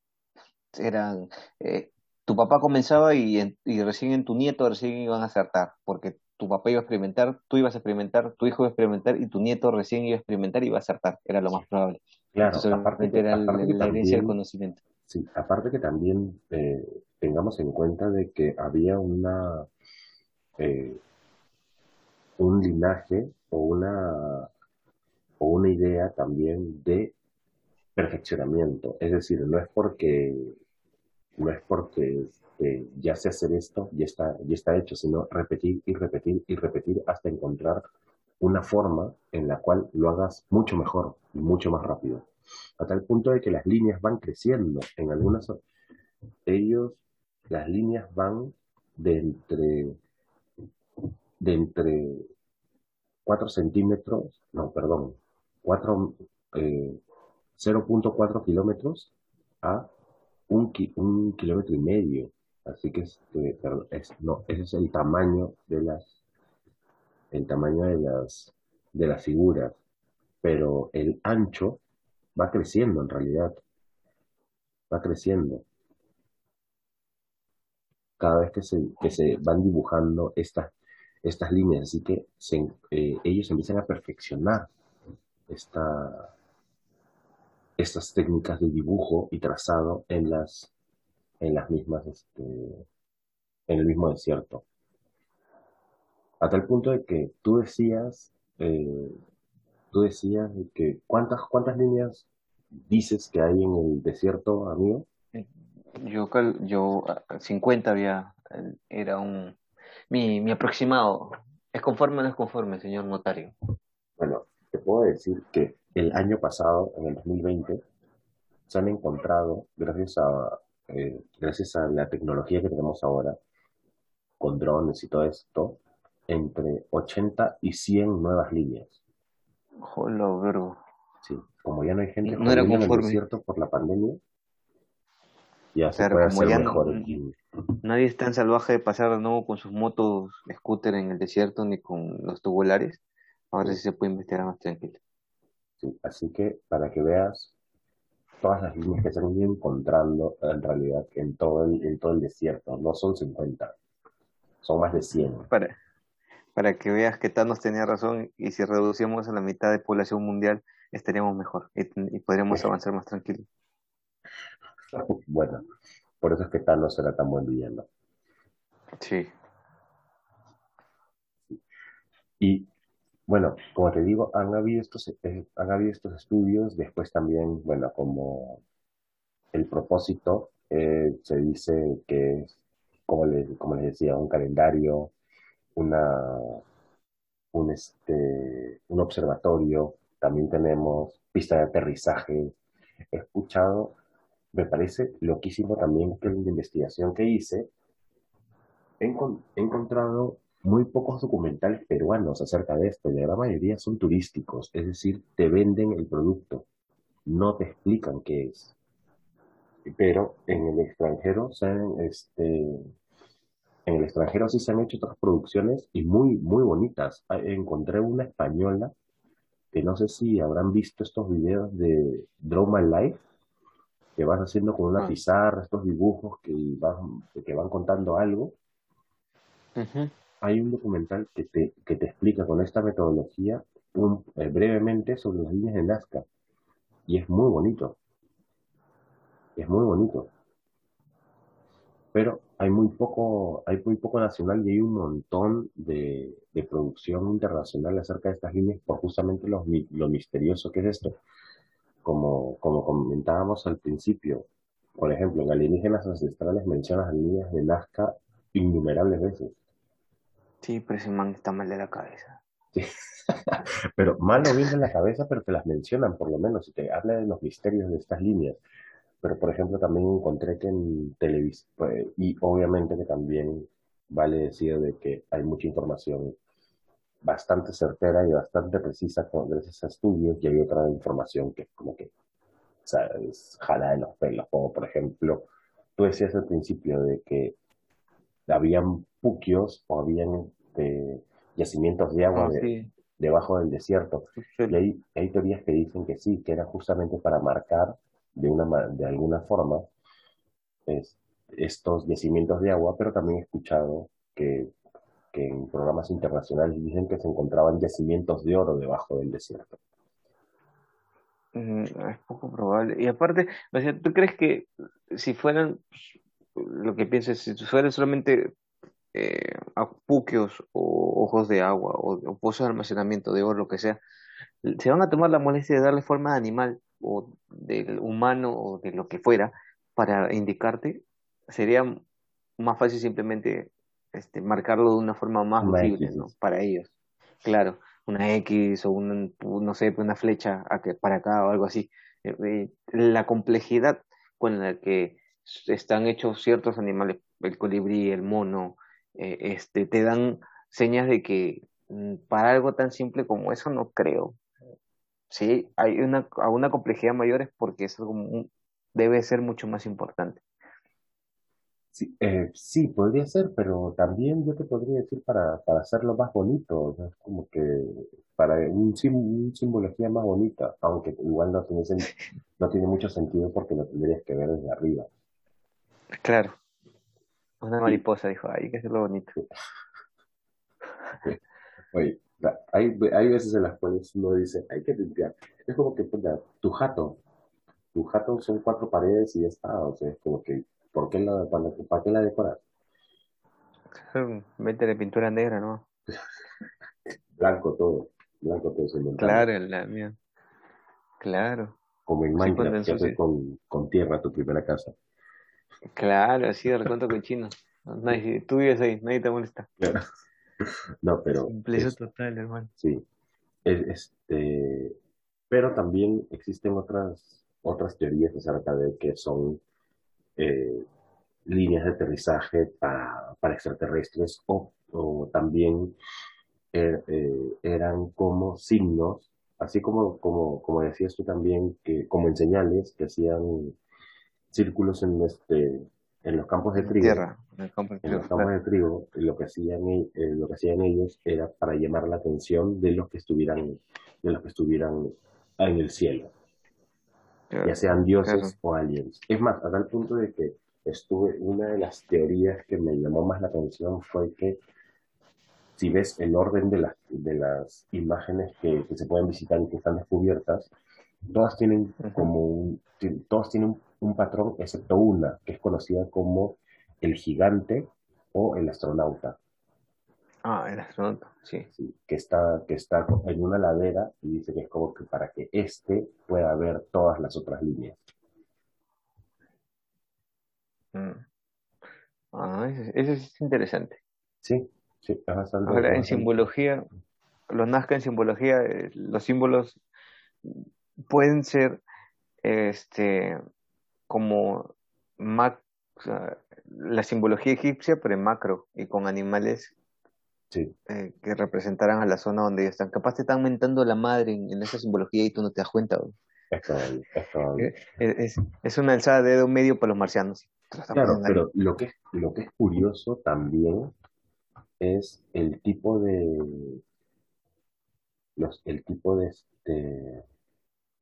eran, eh, tu papá comenzaba y, y recién en tu nieto recién iban a acertar, porque tu papá iba a experimentar, tú ibas a experimentar, tu hijo iba a experimentar y tu nieto recién iba a experimentar y iba a acertar, era lo más probable. Claro, aparte era la, herencia del conocimiento. Sí, aparte que también eh, tengamos en cuenta de que había una eh, un linaje o una, o una idea también de perfeccionamiento. Es decir, no es porque no es porque este, ya sé hacer esto, ya está, ya está hecho, sino repetir y repetir y repetir hasta encontrar una forma en la cual lo hagas mucho mejor y mucho más rápido. A tal punto de que las líneas van creciendo. En algunas, ellos, las líneas van de entre, de entre 4 centímetros, no, perdón, 4, 0.4 eh, kilómetros a un, kilómetro y medio. Así que este, es, no, ese es el tamaño de las, el tamaño de las, de las figuras. Pero el ancho va creciendo en realidad. Va creciendo. Cada vez que se, que se van dibujando estas, estas líneas. Así que eh, ellos empiezan a perfeccionar esta, estas técnicas de dibujo y trazado en las, en las mismas, este, en el mismo desierto. A tal punto de que tú decías, eh, tú decías que ¿cuántas, cuántas líneas dices que hay en el desierto, amigo? Yo, yo 50 había, era un, mi, mi aproximado. ¿Es conforme o no es conforme, señor notario? Puedo decir que el año pasado, en el 2020, se han encontrado, gracias a, eh, gracias a la tecnología que tenemos ahora, con drones y todo esto, entre 80 y 100 nuevas líneas. Hola, verbo. Sí, como ya no hay gente no era en el desierto por la pandemia, ya se puede hacer mejor. Nadie es tan salvaje de pasar de nuevo con sus motos scooter en el desierto ni con los tubulares. Ahora sí se puede investigar más tranquilo. Sí, así que para que veas todas las líneas que se han ido encontrando en realidad en todo el, en todo el desierto, no son 50, son más de 100. Para, para que veas que Thanos tenía razón y si reducimos a la mitad de población mundial estaríamos mejor y, podríamos avanzar más tranquilo. Bueno, por eso es que Thanos era tan buen villano. Sí. Y bueno, como te digo, han habido estos, eh, han habido estos estudios, después también, bueno, como el propósito eh, se dice que es, como les, como les decía, un calendario, una, un, este, un observatorio, también tenemos pista de aterrizaje. He escuchado, me parece loquísimo también que la investigación que hice, he encontrado muy pocos documentales peruanos acerca de esto, y la gran mayoría son turísticos, es decir, te venden el producto, no te explican qué es. Pero en el extranjero se este, en el extranjero sí se han hecho otras producciones y muy, muy bonitas. Ah, encontré una española que no sé si habrán visto estos videos de Draw My Life, que vas haciendo con una ah. pizarra, estos dibujos que van, que van contando algo hay un documental que te, que te explica con esta metodología eh, brevemente sobre las líneas de Nazca. Y es muy bonito. Es muy bonito. Pero hay muy poco, hay muy poco nacional y hay un montón de, de producción internacional acerca de estas líneas por justamente lo, lo misterioso que es esto. Como, como comentábamos al principio, por ejemplo, en Alienígenas Ancestrales mencionas líneas de Nazca innumerables veces. Sí, pero ese man está mal de la cabeza. Sí. pero mal o bien de la cabeza, pero que las mencionan por lo menos y te habla de los misterios de estas líneas. Pero, por ejemplo, también encontré que en televisión, pues, y obviamente que también vale decir de que hay mucha información bastante certera y bastante precisa con, gracias estudios y hay otra información que es como que, o sea, es de los pelos, como por ejemplo, tú decías al principio de que habían puquios o habían este, yacimientos de agua ah, debajo del desierto. Y hay, hay, teorías que dicen que sí, que era justamente para marcar de, una, de alguna forma estos yacimientos de agua, pero también he escuchado que, que en programas internacionales dicen que se encontraban yacimientos de oro debajo del desierto. Mm, es poco probable. Y aparte, o sea, ¿tú crees que si fueran, lo que piensas, si fueran solamente eh, puquios o ojos de agua o, pozos de almacenamiento de oro, lo que sea, se van a tomar la molestia de darle forma de animal o del humano o de lo que fuera para indicarte, sería más fácil simplemente este, marcarlo de una forma más visible, ¿no? Para ellos. Claro, una X o un, no sé, una flecha para acá o algo así. Eh, eh, la complejidad con la que están hechos ciertos animales, el colibrí, el mono, eh, este, te dan señas de que mm, para algo tan simple como eso no creo. Sí, hay una, una complejidad mayor es porque es algo, debe ser mucho más importante. Sí, eh, sí, podría ser, pero también yo te podría decir para, para hacerlo más bonito, como que para un, un, simbología más bonita, aunque igual no tiene, no tiene mucho sentido porque lo tendrías que ver desde arriba. Claro. Una mariposa, dijo, hay que hacerlo bonito. Oye, hay, hay veces en las cuales uno dice, hay que limpiar. Es como que pues, tu jato, tu jato son cuatro paredes y ya está, o sea, es como que ¿Por qué la, ¿Para qué la decoras? de pintura negra, ¿no? blanco todo, blanco todo. Claro, la mía. Claro. Como en Minecraft, que haces con, con, tierra tu primera casa. Claro, así de recuento con chino. Nadie, tú vives ahí, nadie te molesta. Claro. No, pero. total, hermano. Sí. este, pero también existen otras, otras teorías acerca de que son eh, líneas de aterrizaje para, para extraterrestres o, también eh, eh, eran como signos, así como, como, como decías tú también, que como en señales que hacían círculos en este en los campos de trigo, en, los campos de trigo, lo que hacían lo que hacían ellos era para llamar la atención de los que estuvieran de los que estuvieran en el cielo. Ya sean dioses o aliens. Es más, a tal punto de que estuve, una de las teorías que me llamó más la atención fue que si ves el orden de las, de las imágenes que, se pueden visitar y que están descubiertas, todas tienen como un, todas tienen un patrón, excepto una, que es conocida como el gigante o el astronauta. Ah, el astronauta, sí. que, está, que está en una ladera y dice que es como que para que éste pueda ver todas las otras líneas. Mm. Ah, eso, es interesante. Sí, sí, es bastante. Ahora, en simbología, los Nazca en simbología, eh, los símbolos pueden ser este como la simbología egipcia, pero en macro y con animales eh, que representaran a la zona donde ellos están. Capaz te están mentando la madre en, esa simbología y tú no te das cuenta. Eh, es, es, una alzada de dedo medio para los marcianos. Claro, pero lo que, lo que es curioso también es el tipo de los, el tipo de, este,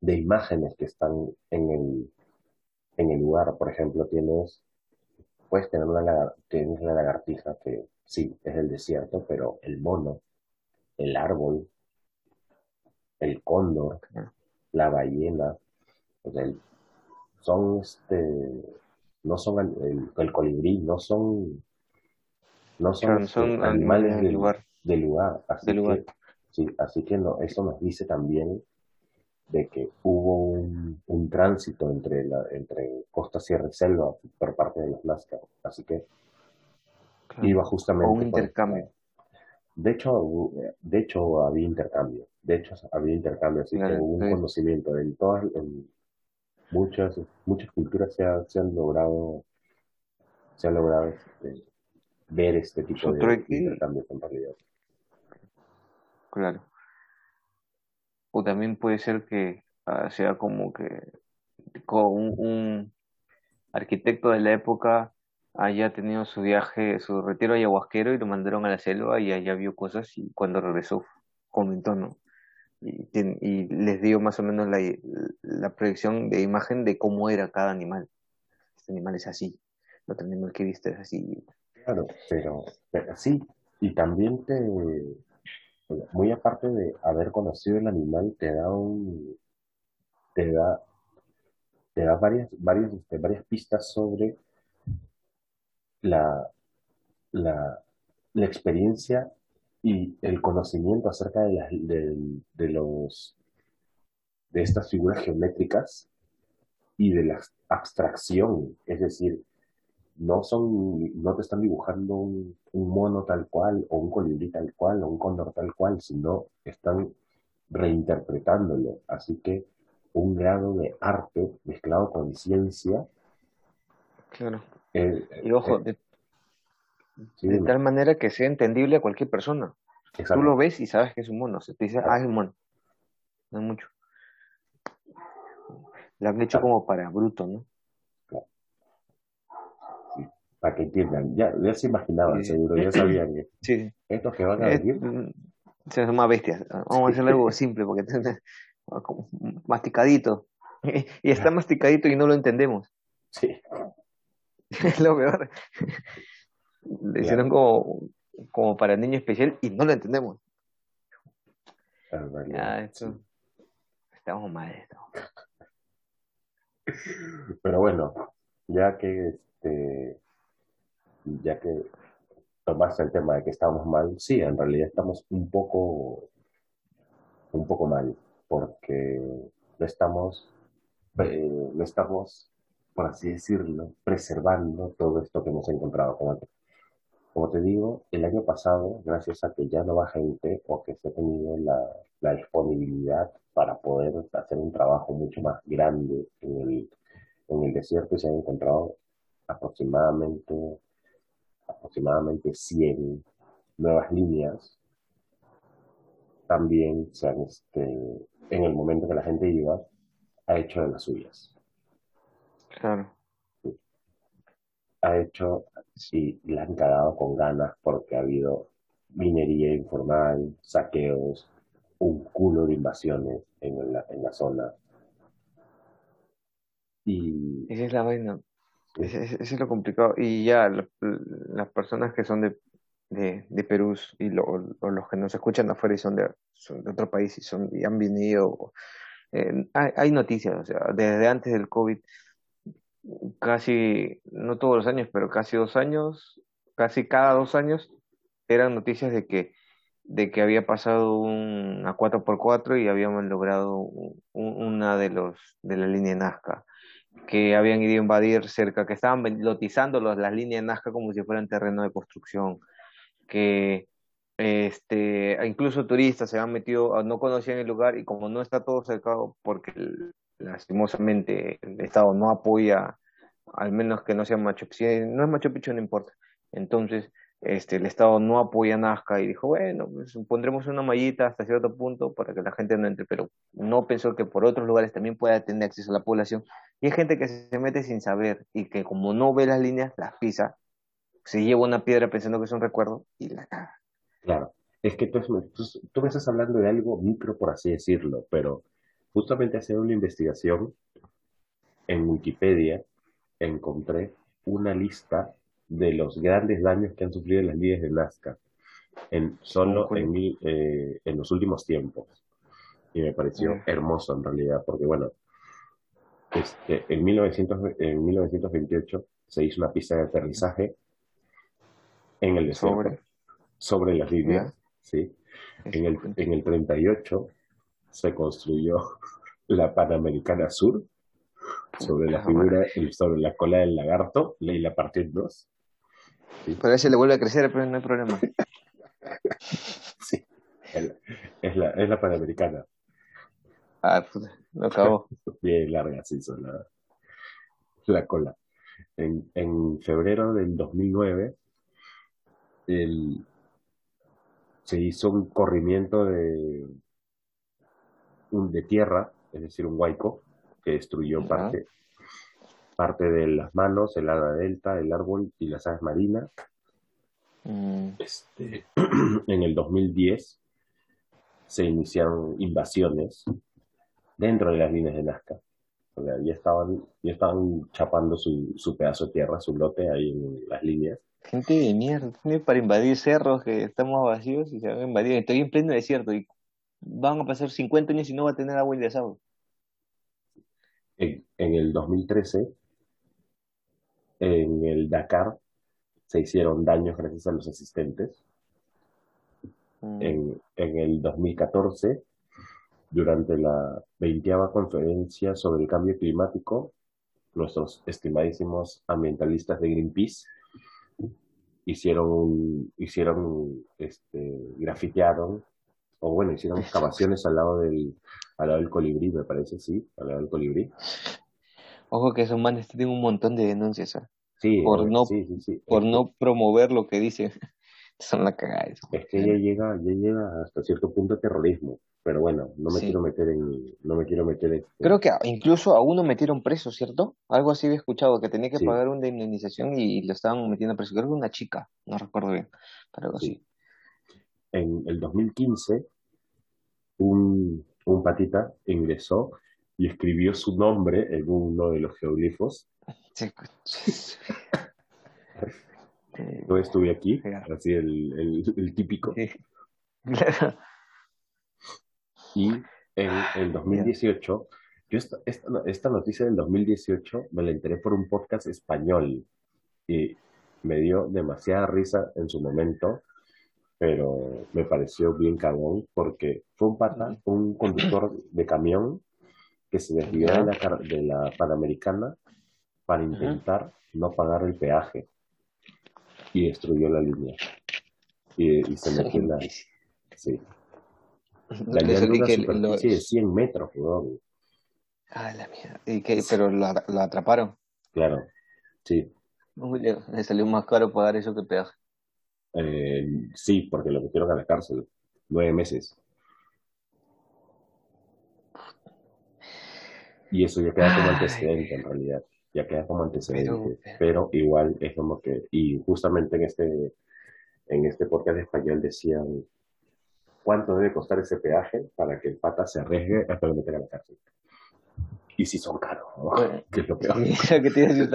de imágenes que están en el, en el lugar. Por ejemplo, tienes, puedes tener una tienes la lagartija que sí, es el desierto, pero el mono, el árbol, el cóndor, la ballena, son este, no son el, colibrí, no son, no son, este, animales, del lugar, del lugar. Así que, sí, así que no, eso nos dice también de que hubo un, un tránsito entre la, entre costa, sierra y selva por parte de los Nazca. Así que Iba justamente. un intercambio. De hecho, de hecho había intercambio. De hecho, había intercambio, así que hubo un conocimiento. En todas, en muchas, muchas culturas se, ha, se han logrado, se ha logrado este, ver este tipo de intercambio en realidad. Claro. O también puede ser que ah, sea como que con un arquitecto de la época haya tenido su viaje, su retiro ayahuasquero y lo mandaron a la selva y allá vio cosas y cuando regresó comentó, ¿no? Y, les dio más o menos la, la, proyección de imagen de cómo era cada animal. Este animal es así, el otro animal que viste es así. Claro, pero, sí, y también te, muy aparte de haber conocido el animal, te da un, te da, te da varias, varias, este, varias pistas sobre la, la, la experiencia y el conocimiento acerca de, de, los, de estas figuras geométricas y de la abstracción, es decir, no son, no te están dibujando un, mono tal cual, o un colibrí tal cual, o un cóndor tal cual, sino están reinterpretándolo. Así que un grado de arte mezclado con ciencia. Claro. Eh, y ojo, eh, de, tal manera que sea entendible a cualquier persona. Tú lo ves y sabes que es un mono. Se te dice, ah, es un mono. No es mucho. Lo han hecho como para bruto, ¿no? Para que entiendan. Ya, ya se imaginaban, seguro, ya sabían que sí. estos que van a venir. Mm, se llama bestias. Vamos a hacerle algo simple, porque masticadito. Y está masticadito y no lo entendemos. Sí. Es lo peor. Le hicieron como, como para niño especial y no lo entendemos. Ya, esto. Estamos mal esto. Pero bueno, ya que este ya que tomaste el tema de que estamos mal, sí, en realidad estamos un poco, un poco mal, porque no estamos, eh, no estamos, por así decirlo, preservando todo esto que hemos encontrado. Como te, como te digo, el año pasado, gracias a que ya no va gente o que se ha tenido la, la disponibilidad para poder hacer un trabajo mucho más grande en el, en el desierto y se han encontrado aproximadamente aproximadamente 100 nuevas líneas. También se han, este, en el momento que la gente iba, ha hecho de las suyas. Claro. Ha hecho y la han cagado con ganas porque ha habido minería informal, saqueos, un culo de invasiones en la, en la zona. Y... Esa es la vaina. Ese, es lo complicado. Y ya las personas que son de, de, Perú y o los que nos escuchan afuera y son de, son de otro país y, son, y han venido, eh, hay, noticias, o sea, desde antes del COVID, casi, no todos los años, pero casi dos años, casi cada dos años, eran noticias de que de que había pasado un, a 4x4 y habíamos logrado una de los de la línea Nazca que habían ido a invadir cerca, que estaban lotizando las líneas de Nazca como si fueran terreno de construcción, que este, incluso turistas se han metido, no conocían el lugar y como no está todo cercado, porque lastimosamente el Estado no apoya, al menos que no sea Machu Picchu, no es Machu Picchu, no importa. Entonces, este, el Estado no apoya Nazca y dijo, bueno, pues pondremos una mallita hasta cierto punto para que la gente no entre, pero no pensó que por otros lugares también pueda tener acceso a la población. Y hay gente que se mete sin saber y que como no ve las líneas, las pisa, se lleva una piedra pensando que es un recuerdo y la caga. Claro, es que tú, tú, me estás hablando de algo micro, por así decirlo, pero justamente haciendo una investigación en Wikipedia encontré una lista de los grandes daños que han sufrido las líneas de Nazca en, solo en, eh, en los últimos tiempos. Y me pareció hermoso en realidad, porque bueno, este, en, 1900, en 1928 se hizo una pista de aterrizaje en el desierto, sobre, las líneas, ¿sí? En el, en el 38 se construyó la Panamericana Sur, sobre la figura, sobre la cola del lagarto, y la partió en dos. Por eso le vuelve a crecer, pero no hay problema. sí, es la, es la Panamericana. Ah, lo acabó. Bien larga se hizo la, la cola. En, en febrero del 2009 el, se hizo un corrimiento de, un, de tierra, es decir, un huaico, que destruyó parte, parte de las manos, el hada delta, el árbol y las aves marinas. Mm. Este, en el 2010 se iniciaron invasiones dentro de las líneas de Nazca. O sea, ya estaban, ya estaban chapando su, su pedazo de tierra, su lote ahí en las líneas. Gente de mierda, para invadir cerros que estamos vacíos y se van a invadir. Estoy en pleno desierto y van a pasar 50 años y no va a tener agua y desagüe. En, en el 2013 en el Dakar se hicieron daños gracias a los asistentes. Mm. En, en, el 2014, durante la 20 conferencia sobre el cambio climático, nuestros estimadísimos ambientalistas de Greenpeace hicieron, hicieron, este, grafitearon, o bueno, hicieron excavaciones al lado del, al lado del colibrí, me parece, sí, al lado del colibrí. Ojo que esos manes tienen un montón de denuncias, ¿eh? Sí, por no, por no promover lo que dicen. Son la cagada. Es que ya llega, ya llega hasta cierto punto terrorismo. Pero bueno, no me quiero meter en, no me quiero meter en... Creo que incluso a uno metieron preso, ¿cierto? Algo así había escuchado, que tenía que pagar una indemnización y, lo estaban metiendo preso. Creo que una chica, no recuerdo bien, pero algo así. En el 2015, un, un patita ingresó y escribió su nombre en uno de los geoglifos. Yo estuve aquí, así el, el, el típico. Y en el 2018, yo esta, esta, noticia del 2018 me la enteré por un podcast español y me dio demasiada risa en su momento, pero me pareció bien cagón porque fue un pata, un conductor de camión que se desvió de la, de la Panamericana para intentar no pagar el peaje y destruyó la línea. Y, y se metió en la... Sí. La que lo... de 100 metros, weón. Ah, la mierda. ¿Y qué? ¿Pero lo, lo atraparon? Claro, sí. le salió más caro pagar eso que peaje. Eh, sí, porque lo metieron a la cárcel. Nueve meses. Y eso ya queda como antecedente en realidad ya queda como antecedente, pero, igual es como que, y justamente en este, en este podcast de español decían, ¿cuánto debe costar ese peaje para que el pata se arriesgue a meter a la cárcel? Y si son caros, ¿no? que es lo peor. Sí, que tienes sí,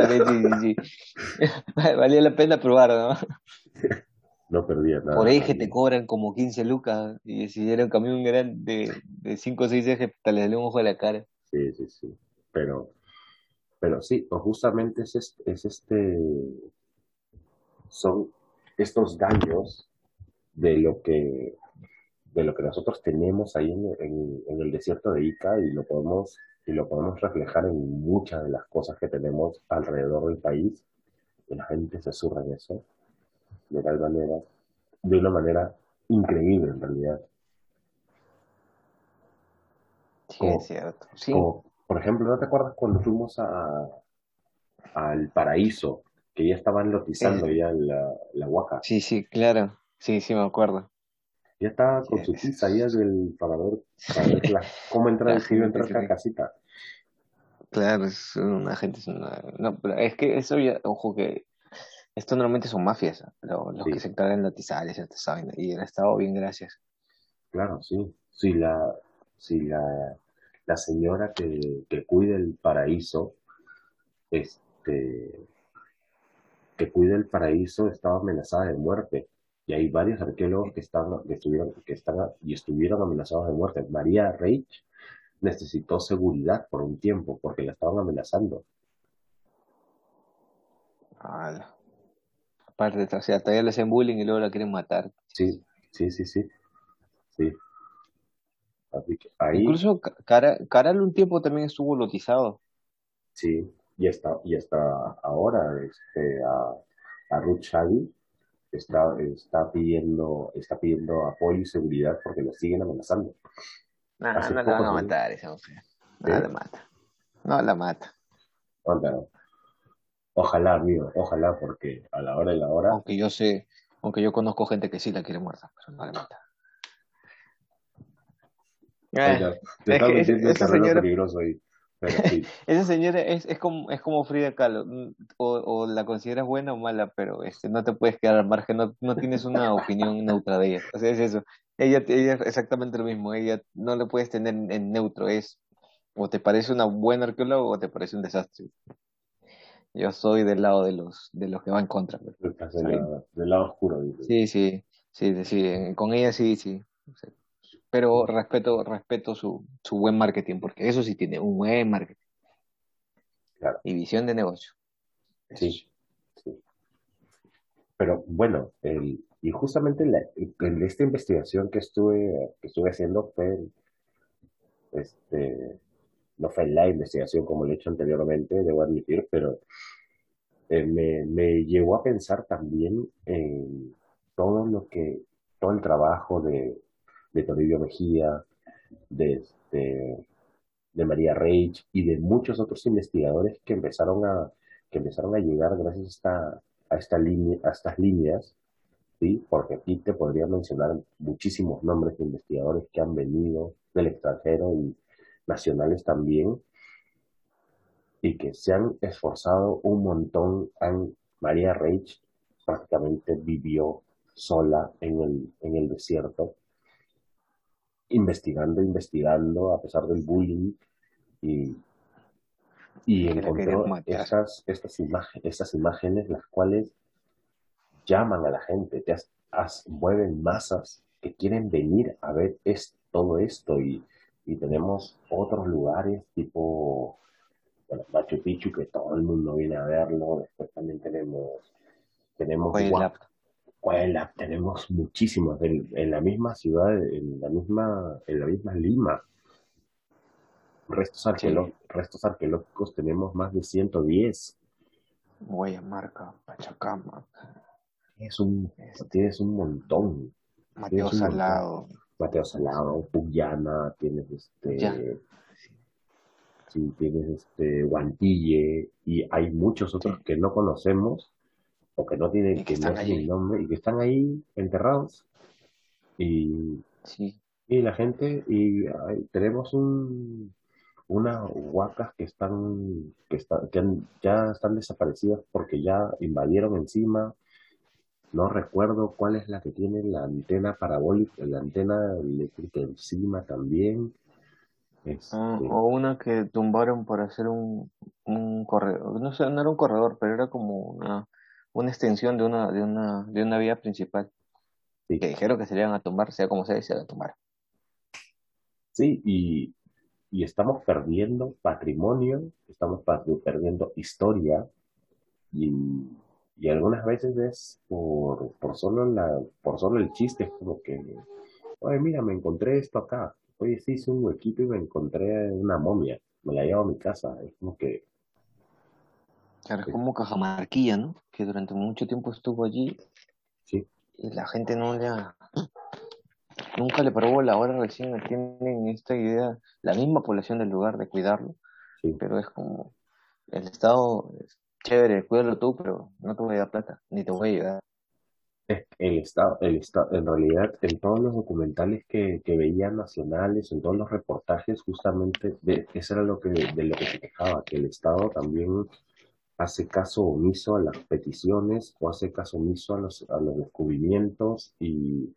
sí, sí. Valía la pena probar, ¿no? no perdía nada. Por ahí que te cobran como 15 lucas y si era un camión grande de, de 5 o 6 ejes, te le un ojo a la cara. Sí, sí, sí. Pero pero sí, o justamente es este, es este, son estos daños de lo que, de lo que nosotros tenemos ahí en, en, el desierto de Ica y lo podemos, y lo podemos reflejar en muchas de las cosas que tenemos alrededor del país. Y la gente se surra en eso de tal manera, de una manera increíble en realidad. Sí, es cierto. Sí. Por ejemplo, ¿no te acuerdas cuando fuimos a, al paraíso? Que ya estaban lotizando ya la, la huaca. Sí, sí, claro. Sí, sí, me acuerdo. Ya estaba con su tiza ahí del para ver, para ver cómo entrar, si iba a entrar la casita. Claro, es una gente, es una... No, pero es que eso ya, ojo que esto normalmente son mafias, los, los que se encargan en lotizar y saben, y el Estado bien, gracias. Claro, sí. Si la, si la la señora que, que cuida el paraíso, este, que cuida el paraíso estaba amenazada de muerte. Y hay varios arqueólogos que, están, que, estuvieron, que están y estuvieron amenazados de muerte. María Reich necesitó seguridad por un tiempo porque la estaban amenazando. Aparte, o sea, todavía le hacen bullying y luego la quieren matar. Sí, sí, sí, sí. Sí. Incluso Caral un tiempo también estuvo lotizado. Sí, y hasta, y hasta ahora este, a, a Ruth está, está, pidiendo, está pidiendo apoyo y seguridad porque lo siguen amenazando. No, no la van a matar esa mujer. No la mata. No la mata. Ojalá, amigo, ojalá, porque a la hora y la hora. Aunque yo sé, aunque yo conozco gente que sí la quiere muerta, pero no la mata. Ah, esa señora, esa señora es, es, como, es como Frida Kahlo, mm, o, o, la consideras buena o mala, pero este, no te puedes quedar al margen, no, no tienes una opinión neutra de ella. O sea, es eso. Ella, ella es exactamente lo mismo, ella no le puedes tener en neutro, es o te parece una buena arqueóloga o te parece un desastre. Yo soy del lado de los, de los que van contra. Pues. Del, lado, oscuro. Sí, sí, sí, sí, con ella sí, sí pero respeto, respeto su, su buen marketing, porque eso sí tiene un buen marketing. Claro. Y visión de negocio. Sí, sí. Pero bueno, el, y justamente en, esta investigación que estuve, que estuve haciendo fue este, no fue la investigación como lo he hecho anteriormente, debo admitir, pero eh, me, me llevó a pensar también en todo lo que, todo el trabajo de, de Toribio Mejía, de, este, de María Reich y de muchos otros investigadores que empezaron a, que empezaron a llegar gracias a, esta, a, esta a estas líneas, ¿sí? porque aquí te podría mencionar muchísimos nombres de investigadores que han venido del extranjero y nacionales también, y que se han esforzado un montón. María Reich prácticamente vivió sola en el, en el desierto investigando, investigando, a pesar del bullying, y, y encontró estas, estas, imágenes, estas imágenes las cuales llaman a la gente, te mueven masas que quieren venir a ver es, todo esto y, y tenemos otros lugares tipo bueno, Machu Picchu que todo el mundo viene a verlo, después también tenemos tenemos escuelas, tenemos muchísimas en, la misma ciudad, en la misma, en la misma Lima. Restos, restos arqueológicos tenemos más de 110. Marca, Pachacama. Es un, tienes un montón. Mateo Salado. Mateo Salado, Puyana, tienes este. Sí, tienes este Guantille y hay muchos otros que no conocemos que no tienen que, no nombre y que están ahí enterrados. Y, y la gente, y tenemos un, unas huacas que están, que, están, que ya están desaparecidas porque ya invadieron encima. No recuerdo cuál es la que tiene la antena parabólica, la antena eléctrica encima también. Este o una que tumbaron para hacer un, un corredor. No sé, no era un corredor, pero era como una una extensión de una, de una, de una vía principal. Que dijeron que se le iban a tomar, sea como sea, se iban a tomar. Sí, y, y estamos perdiendo patrimonio, estamos perdiendo historia, y, y algunas veces es por, por, solo la, por solo el chiste, es como que, oye, mira, me encontré esto acá, oye, sí hice un huequito y me encontré una momia, me la llevo a mi casa, es como que Claro, es como Cajamarquilla, ¿no? Que durante mucho tiempo estuvo allí. Sí. Y la gente no le ha... Nunca le probó la hora recién tienen esta idea, la misma población del lugar de cuidarlo. Sí. Pero es como, el Estado es chévere, cuídalo tú, pero no te voy a dar plata, ni te voy a ayudar. El Estado, el Estado, en realidad, en todos los documentales que, que veía nacionales, en todos los reportajes, justamente, de, eso era lo que, de lo que se quejaba, que el Estado también hace caso omiso a las peticiones o hace caso omiso a los, a los descubrimientos y,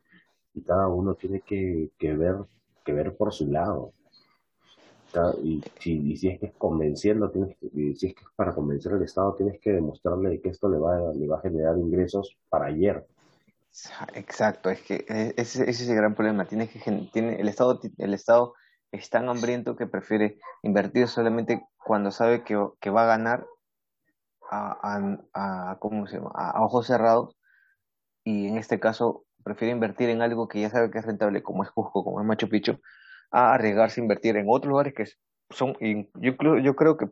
cada uno tiene que, ver, que ver por su lado. y, si, si es que es convenciendo, tienes si es que es para convencer al Estado, tienes que demostrarle que esto le va, le va a generar ingresos para ayer. Exacto, es que e, ese, ese es el gran problema. Tiene que, tiene, el, Estado, el Estado es tan hambriento que prefiere invertir solamente cuando sabe que, que va a ganar a, a, ¿cómo se llama? a ojos cerrados y en este caso prefiere invertir en algo que ya sabe que es rentable, como es Cusco, como es Machu Picchu, a arriesgarse a invertir en otros lugares que son, yo, yo creo que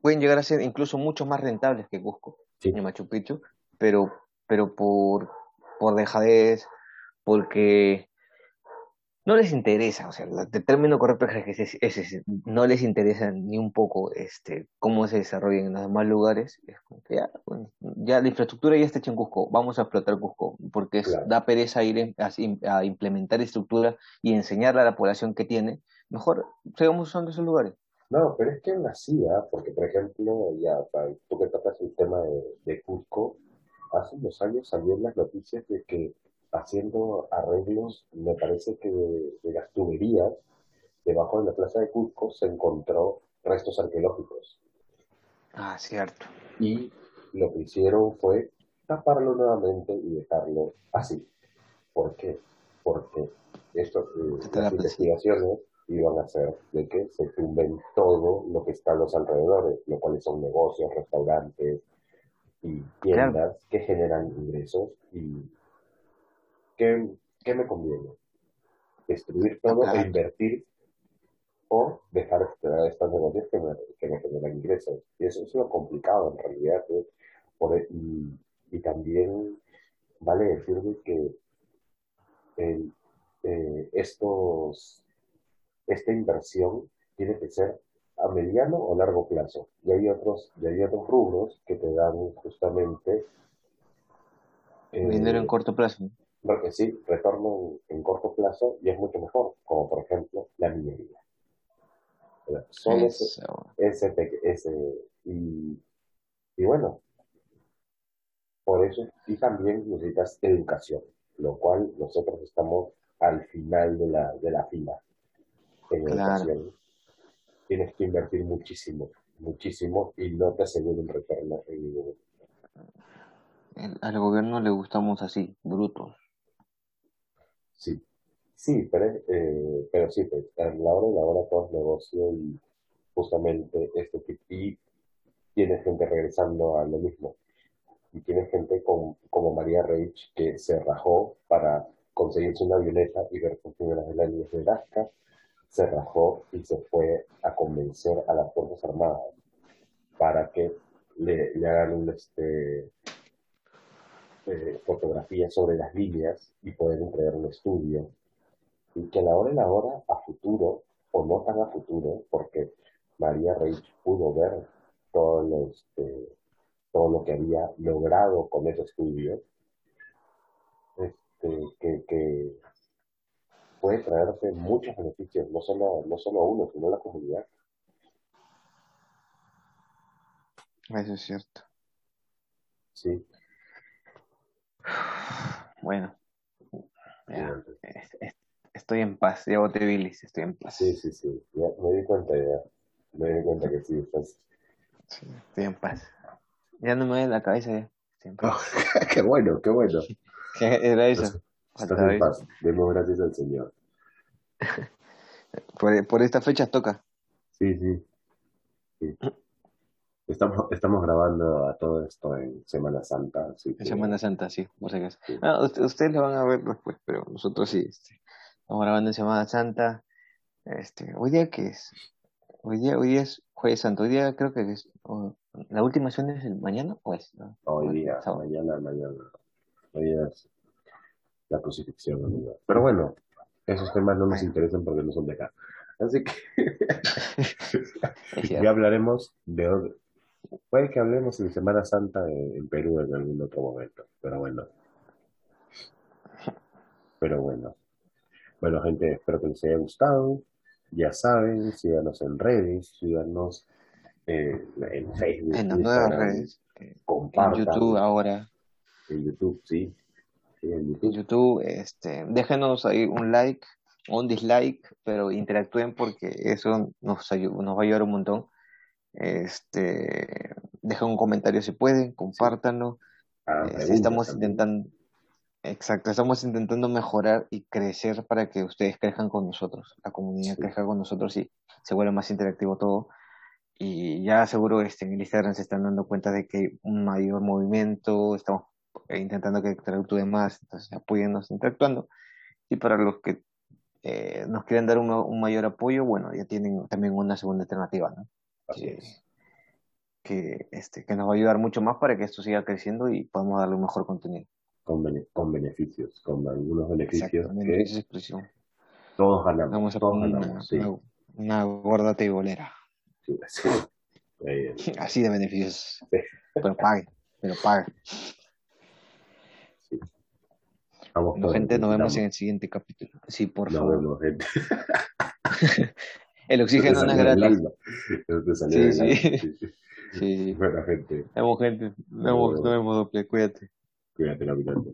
pueden llegar a ser incluso mucho más rentables que Cusco y Machu Picchu, pero, pero por, por dejadez, porque no les interesa, o sea, el término correcto es ese, no les interesa ni un poco este, cómo se desarrollan en los demás lugares, es como que ya, ya la infraestructura ya está hecha en Cusco, vamos a explotar Cusco, porque da pereza ir a, implementar estructura y enseñarle a la población que tiene, mejor sigamos usando esos lugares. No, pero es que en la CIA, porque por ejemplo, ya tú que tocas el tema de, de Cusco, hace unos años salieron las noticias de que haciendo arreglos, me parece que de, las tuberías, debajo de la plaza de Cusco se encontró restos arqueológicos. Ah, cierto. Y lo que hicieron fue taparlo nuevamente y dejarlo así. ¿Por qué? Porque esto, eh, investigaciones iban a hacer de que se tumben todo lo que está a los alrededores, lo cuales son negocios, restaurantes y tiendas que generan ingresos y ¿qué, me conviene? ¿Destruir todo e invertir o dejar estas negocios que me, que me generan ingresos. Y eso es lo complicado en realidad. ¿eh? Por, y, y, también vale decirme que el, eh, estos, esta inversión tiene que ser a mediano o largo plazo. Y hay otros, y hay otros rubros que te dan justamente... Dinero en eh, corto plazo. Porque sí, retorno en, corto plazo y es mucho mejor, como por ejemplo la minería. Solo ese, ese, y, y bueno, por eso, y también necesitas educación, lo cual nosotros estamos al final de la, de la fila en educación. Tienes que invertir muchísimo, muchísimo y no te aseguro un retorno en ningún Al gobierno le gustamos así, brutos. Sí, sí, pero, eh, pero sí, pues, a la hora y la hora todo es negocio y justamente este tipo, y tiene gente regresando a lo mismo. Y tiene gente como María Reich que se rajó para conseguirse una avioneta y ver funciones de la línea de Alaska, se rajó y se fue a convencer a las Fuerzas Armadas para que le, le hagan un, este, eh, fotografías sobre las líneas y poder entregar un estudio. Y que a la hora y la hora, a futuro, o no tan a futuro, porque María Reich pudo ver todo lo, este, todo lo que había logrado con ese estudio, este, que, que puede traerse muchos beneficios, no solo, no solo a uno, sino a la comunidad. Eso es cierto. Sí. Bueno, estoy en paz, ya boté bilis, estoy en paz. Sí, sí, sí, ya me di cuenta ya, me di cuenta que sí, estás. Sí, estoy en paz. Ya no me duele la cabeza ya. Oh, qué bueno, qué bueno. ¿Qué era eso? Estás, en paz, demos gracias al Señor. por, por esta fecha toca. Sí, sí. sí. Estamos, estamos grabando a todo esto en Semana Santa. En Semana Santa, sí, por si ah, ustedes lo van a ver después, pero nosotros sí. Este, estamos grabando en Semana Santa. Este, hoy día que es, hoy día, hoy día es Jueves Santo. Hoy día creo que es, la última acción es el mañana o es. Hoy día, mañana, mañana. Hoy día es la crucifixión. Pero bueno, esos temas no nos interesan porque no son de acá. Así que ya hablaremos de, Puede que hablemos de Semana Santa en, Perú en algún otro momento, pero bueno. Pero bueno. Bueno, gente, espero que les haya gustado. Ya saben, síganos en redes, síganos eh, en Facebook. En las nuevas redes. Compartan. En YouTube ahora. En YouTube, sí. en YouTube. YouTube, este, déjenos ahí un like, un dislike, pero interactúen porque eso nos, nos va a ayudar un montón. Este, dejen un comentario si pueden, compártanlo. Ah, eh, estamos intentando, exacto, estamos intentando mejorar y crecer para que ustedes crezcan con nosotros, la comunidad crezca con nosotros y se vuelva más interactivo todo. Y ya seguro este, en el Instagram se están dando cuenta de que hay un mayor movimiento, estamos intentando que interactúen más, entonces apóyennos interactuando. Y para los que eh, nos quieren dar un, un, mayor apoyo, bueno, ya tienen también una segunda alternativa, ¿no? Que, este, que nos va a ayudar mucho más para que esto siga creciendo y podamos darle un mejor contenido. Con, con beneficios, con algunos beneficios. Que todos ganamos. Vamos a poner una, sí. una, gorda tebolera. Sí, así. de beneficios. Pero pague, pero pague. Vamos gente, nos vemos en el siguiente capítulo. Sí, por nos favor. Vemos, gente. El oxígeno no es gratis. Sí, sí. sí. Buena gente. Nos vemos, gente. Nos vemos, nos vemos doble. Cuídate. Cuídate, capitán.